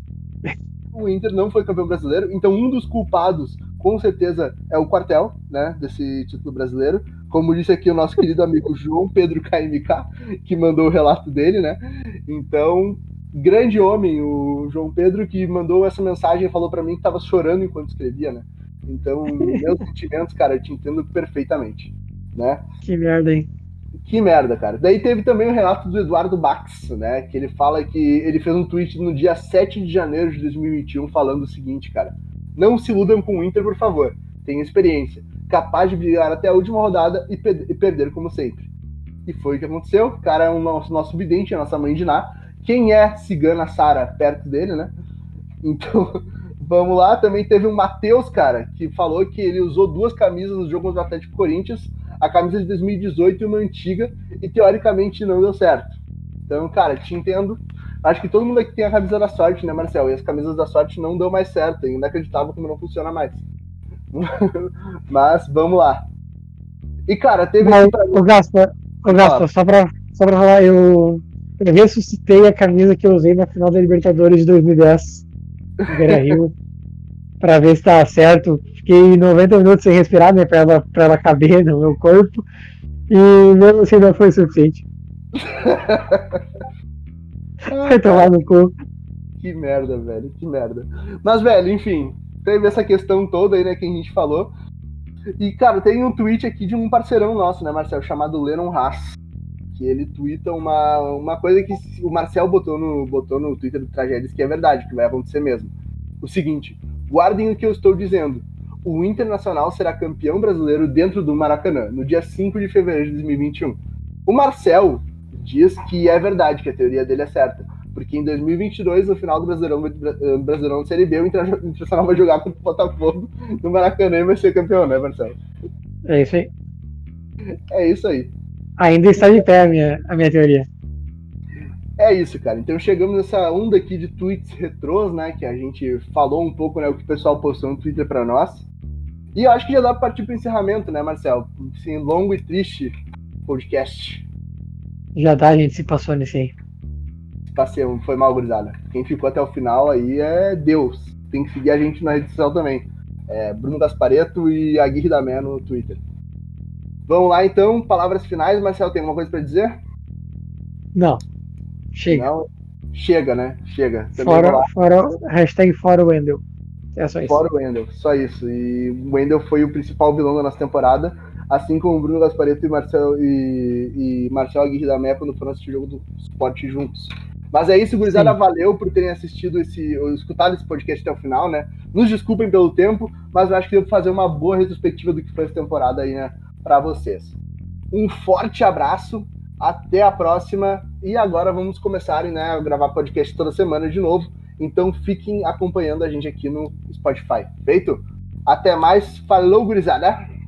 Speaker 1: o Inter não foi campeão brasileiro. Então, um dos culpados, com certeza, é o quartel, né, desse título brasileiro. Como disse aqui o nosso querido amigo João Pedro KMK, que mandou o relato dele, né? Então, grande homem, o João Pedro, que mandou essa mensagem e falou para mim que estava chorando enquanto escrevia, né? Então, meus sentimentos, cara, eu te entendo perfeitamente, né?
Speaker 2: Que merda, hein?
Speaker 1: Que merda, cara. Daí teve também o relato do Eduardo Bax, né? Que ele fala que ele fez um tweet no dia 7 de janeiro de 2021 falando o seguinte, cara. Não se iludam com o Inter, por favor. Tem experiência. Capaz de brigar até a última rodada e, e perder como sempre. E foi o que aconteceu. O cara é o nosso, nosso vidente, a nossa mãe de Ná. Quem é cigana Sara perto dele, né? Então, Vamos lá, também teve o Matheus, cara, que falou que ele usou duas camisas no jogo contra o Atlético Corinthians, a camisa de 2018 e uma antiga, e teoricamente não deu certo. Então, cara, te entendo. Acho que todo mundo aqui tem a camisa da sorte, né, Marcel? E as camisas da sorte não dão mais certo. É inacreditável como não funciona mais. Mas vamos lá. E, cara, teve.
Speaker 2: Mas, pra... O Gaspa, o Gaspa só, pra, só pra falar, eu, eu ressuscitei a camisa que eu usei na final da Libertadores de 2010. Pra ver se tava certo. Fiquei 90 minutos sem respirar, né? Pra ela, pra ela caber no meu corpo. E mesmo assim não foi suficiente. Vai tomar no cu.
Speaker 1: Que merda, velho, que merda. Mas, velho, enfim, teve essa questão toda aí, né, que a gente falou. E, cara, tem um tweet aqui de um parceirão nosso, né, Marcel, chamado Lennon Haas. Que ele twitta uma, uma coisa que o Marcel botou no, botou no Twitter do Tragédias, que é verdade, que vai acontecer mesmo. O seguinte, guardem o que eu estou dizendo. O Internacional será campeão brasileiro dentro do Maracanã, no dia 5 de fevereiro de 2021. O Marcel diz que é verdade, que a teoria dele é certa. Porque em 2022, no final do Brasileirão, Brasileirão Série B, o Internacional vai jogar contra o Botafogo no Maracanã e vai ser campeão, né, Marcelo?
Speaker 2: É isso aí.
Speaker 1: É isso aí.
Speaker 2: Ainda está de pé a minha, a minha teoria.
Speaker 1: É isso, cara. Então chegamos nessa onda aqui de tweets retrôs, né? Que a gente falou um pouco, né? O que o pessoal postou no Twitter para nós. E eu acho que já dá pra partir pro encerramento, né, Marcelo? Sim, longo e triste podcast.
Speaker 2: Já dá, a gente se passou nesse aí.
Speaker 1: Passei, foi mal, gurizada. Quem ficou até o final aí é Deus. Tem que seguir a gente na rede social também. É Bruno Gaspareto e Aguirre da Mé no Twitter. Vamos lá então, palavras finais. Marcelo, tem alguma coisa para dizer?
Speaker 2: Não. Chega.
Speaker 1: Não? Chega, né? Chega.
Speaker 2: fora, fora, hashtag fora o Wendel. É só isso.
Speaker 1: Fora o Wendel, só isso. E o Wendel foi o principal vilão da nossa temporada assim como o Bruno Gaspareto e Marcel, e, e Marcel Aguirre da Mepa quando foram assistir o jogo do esporte juntos. Mas é isso, gurizada. Valeu por terem assistido esse, ou escutado esse podcast até o final, né? Nos desculpem pelo tempo, mas eu acho que devo fazer uma boa retrospectiva do que foi essa temporada aí, né? Pra vocês. Um forte abraço, até a próxima. E agora vamos começar né, a gravar podcast toda semana de novo. Então fiquem acompanhando a gente aqui no Spotify. Feito? Até mais. Falou, gurizada!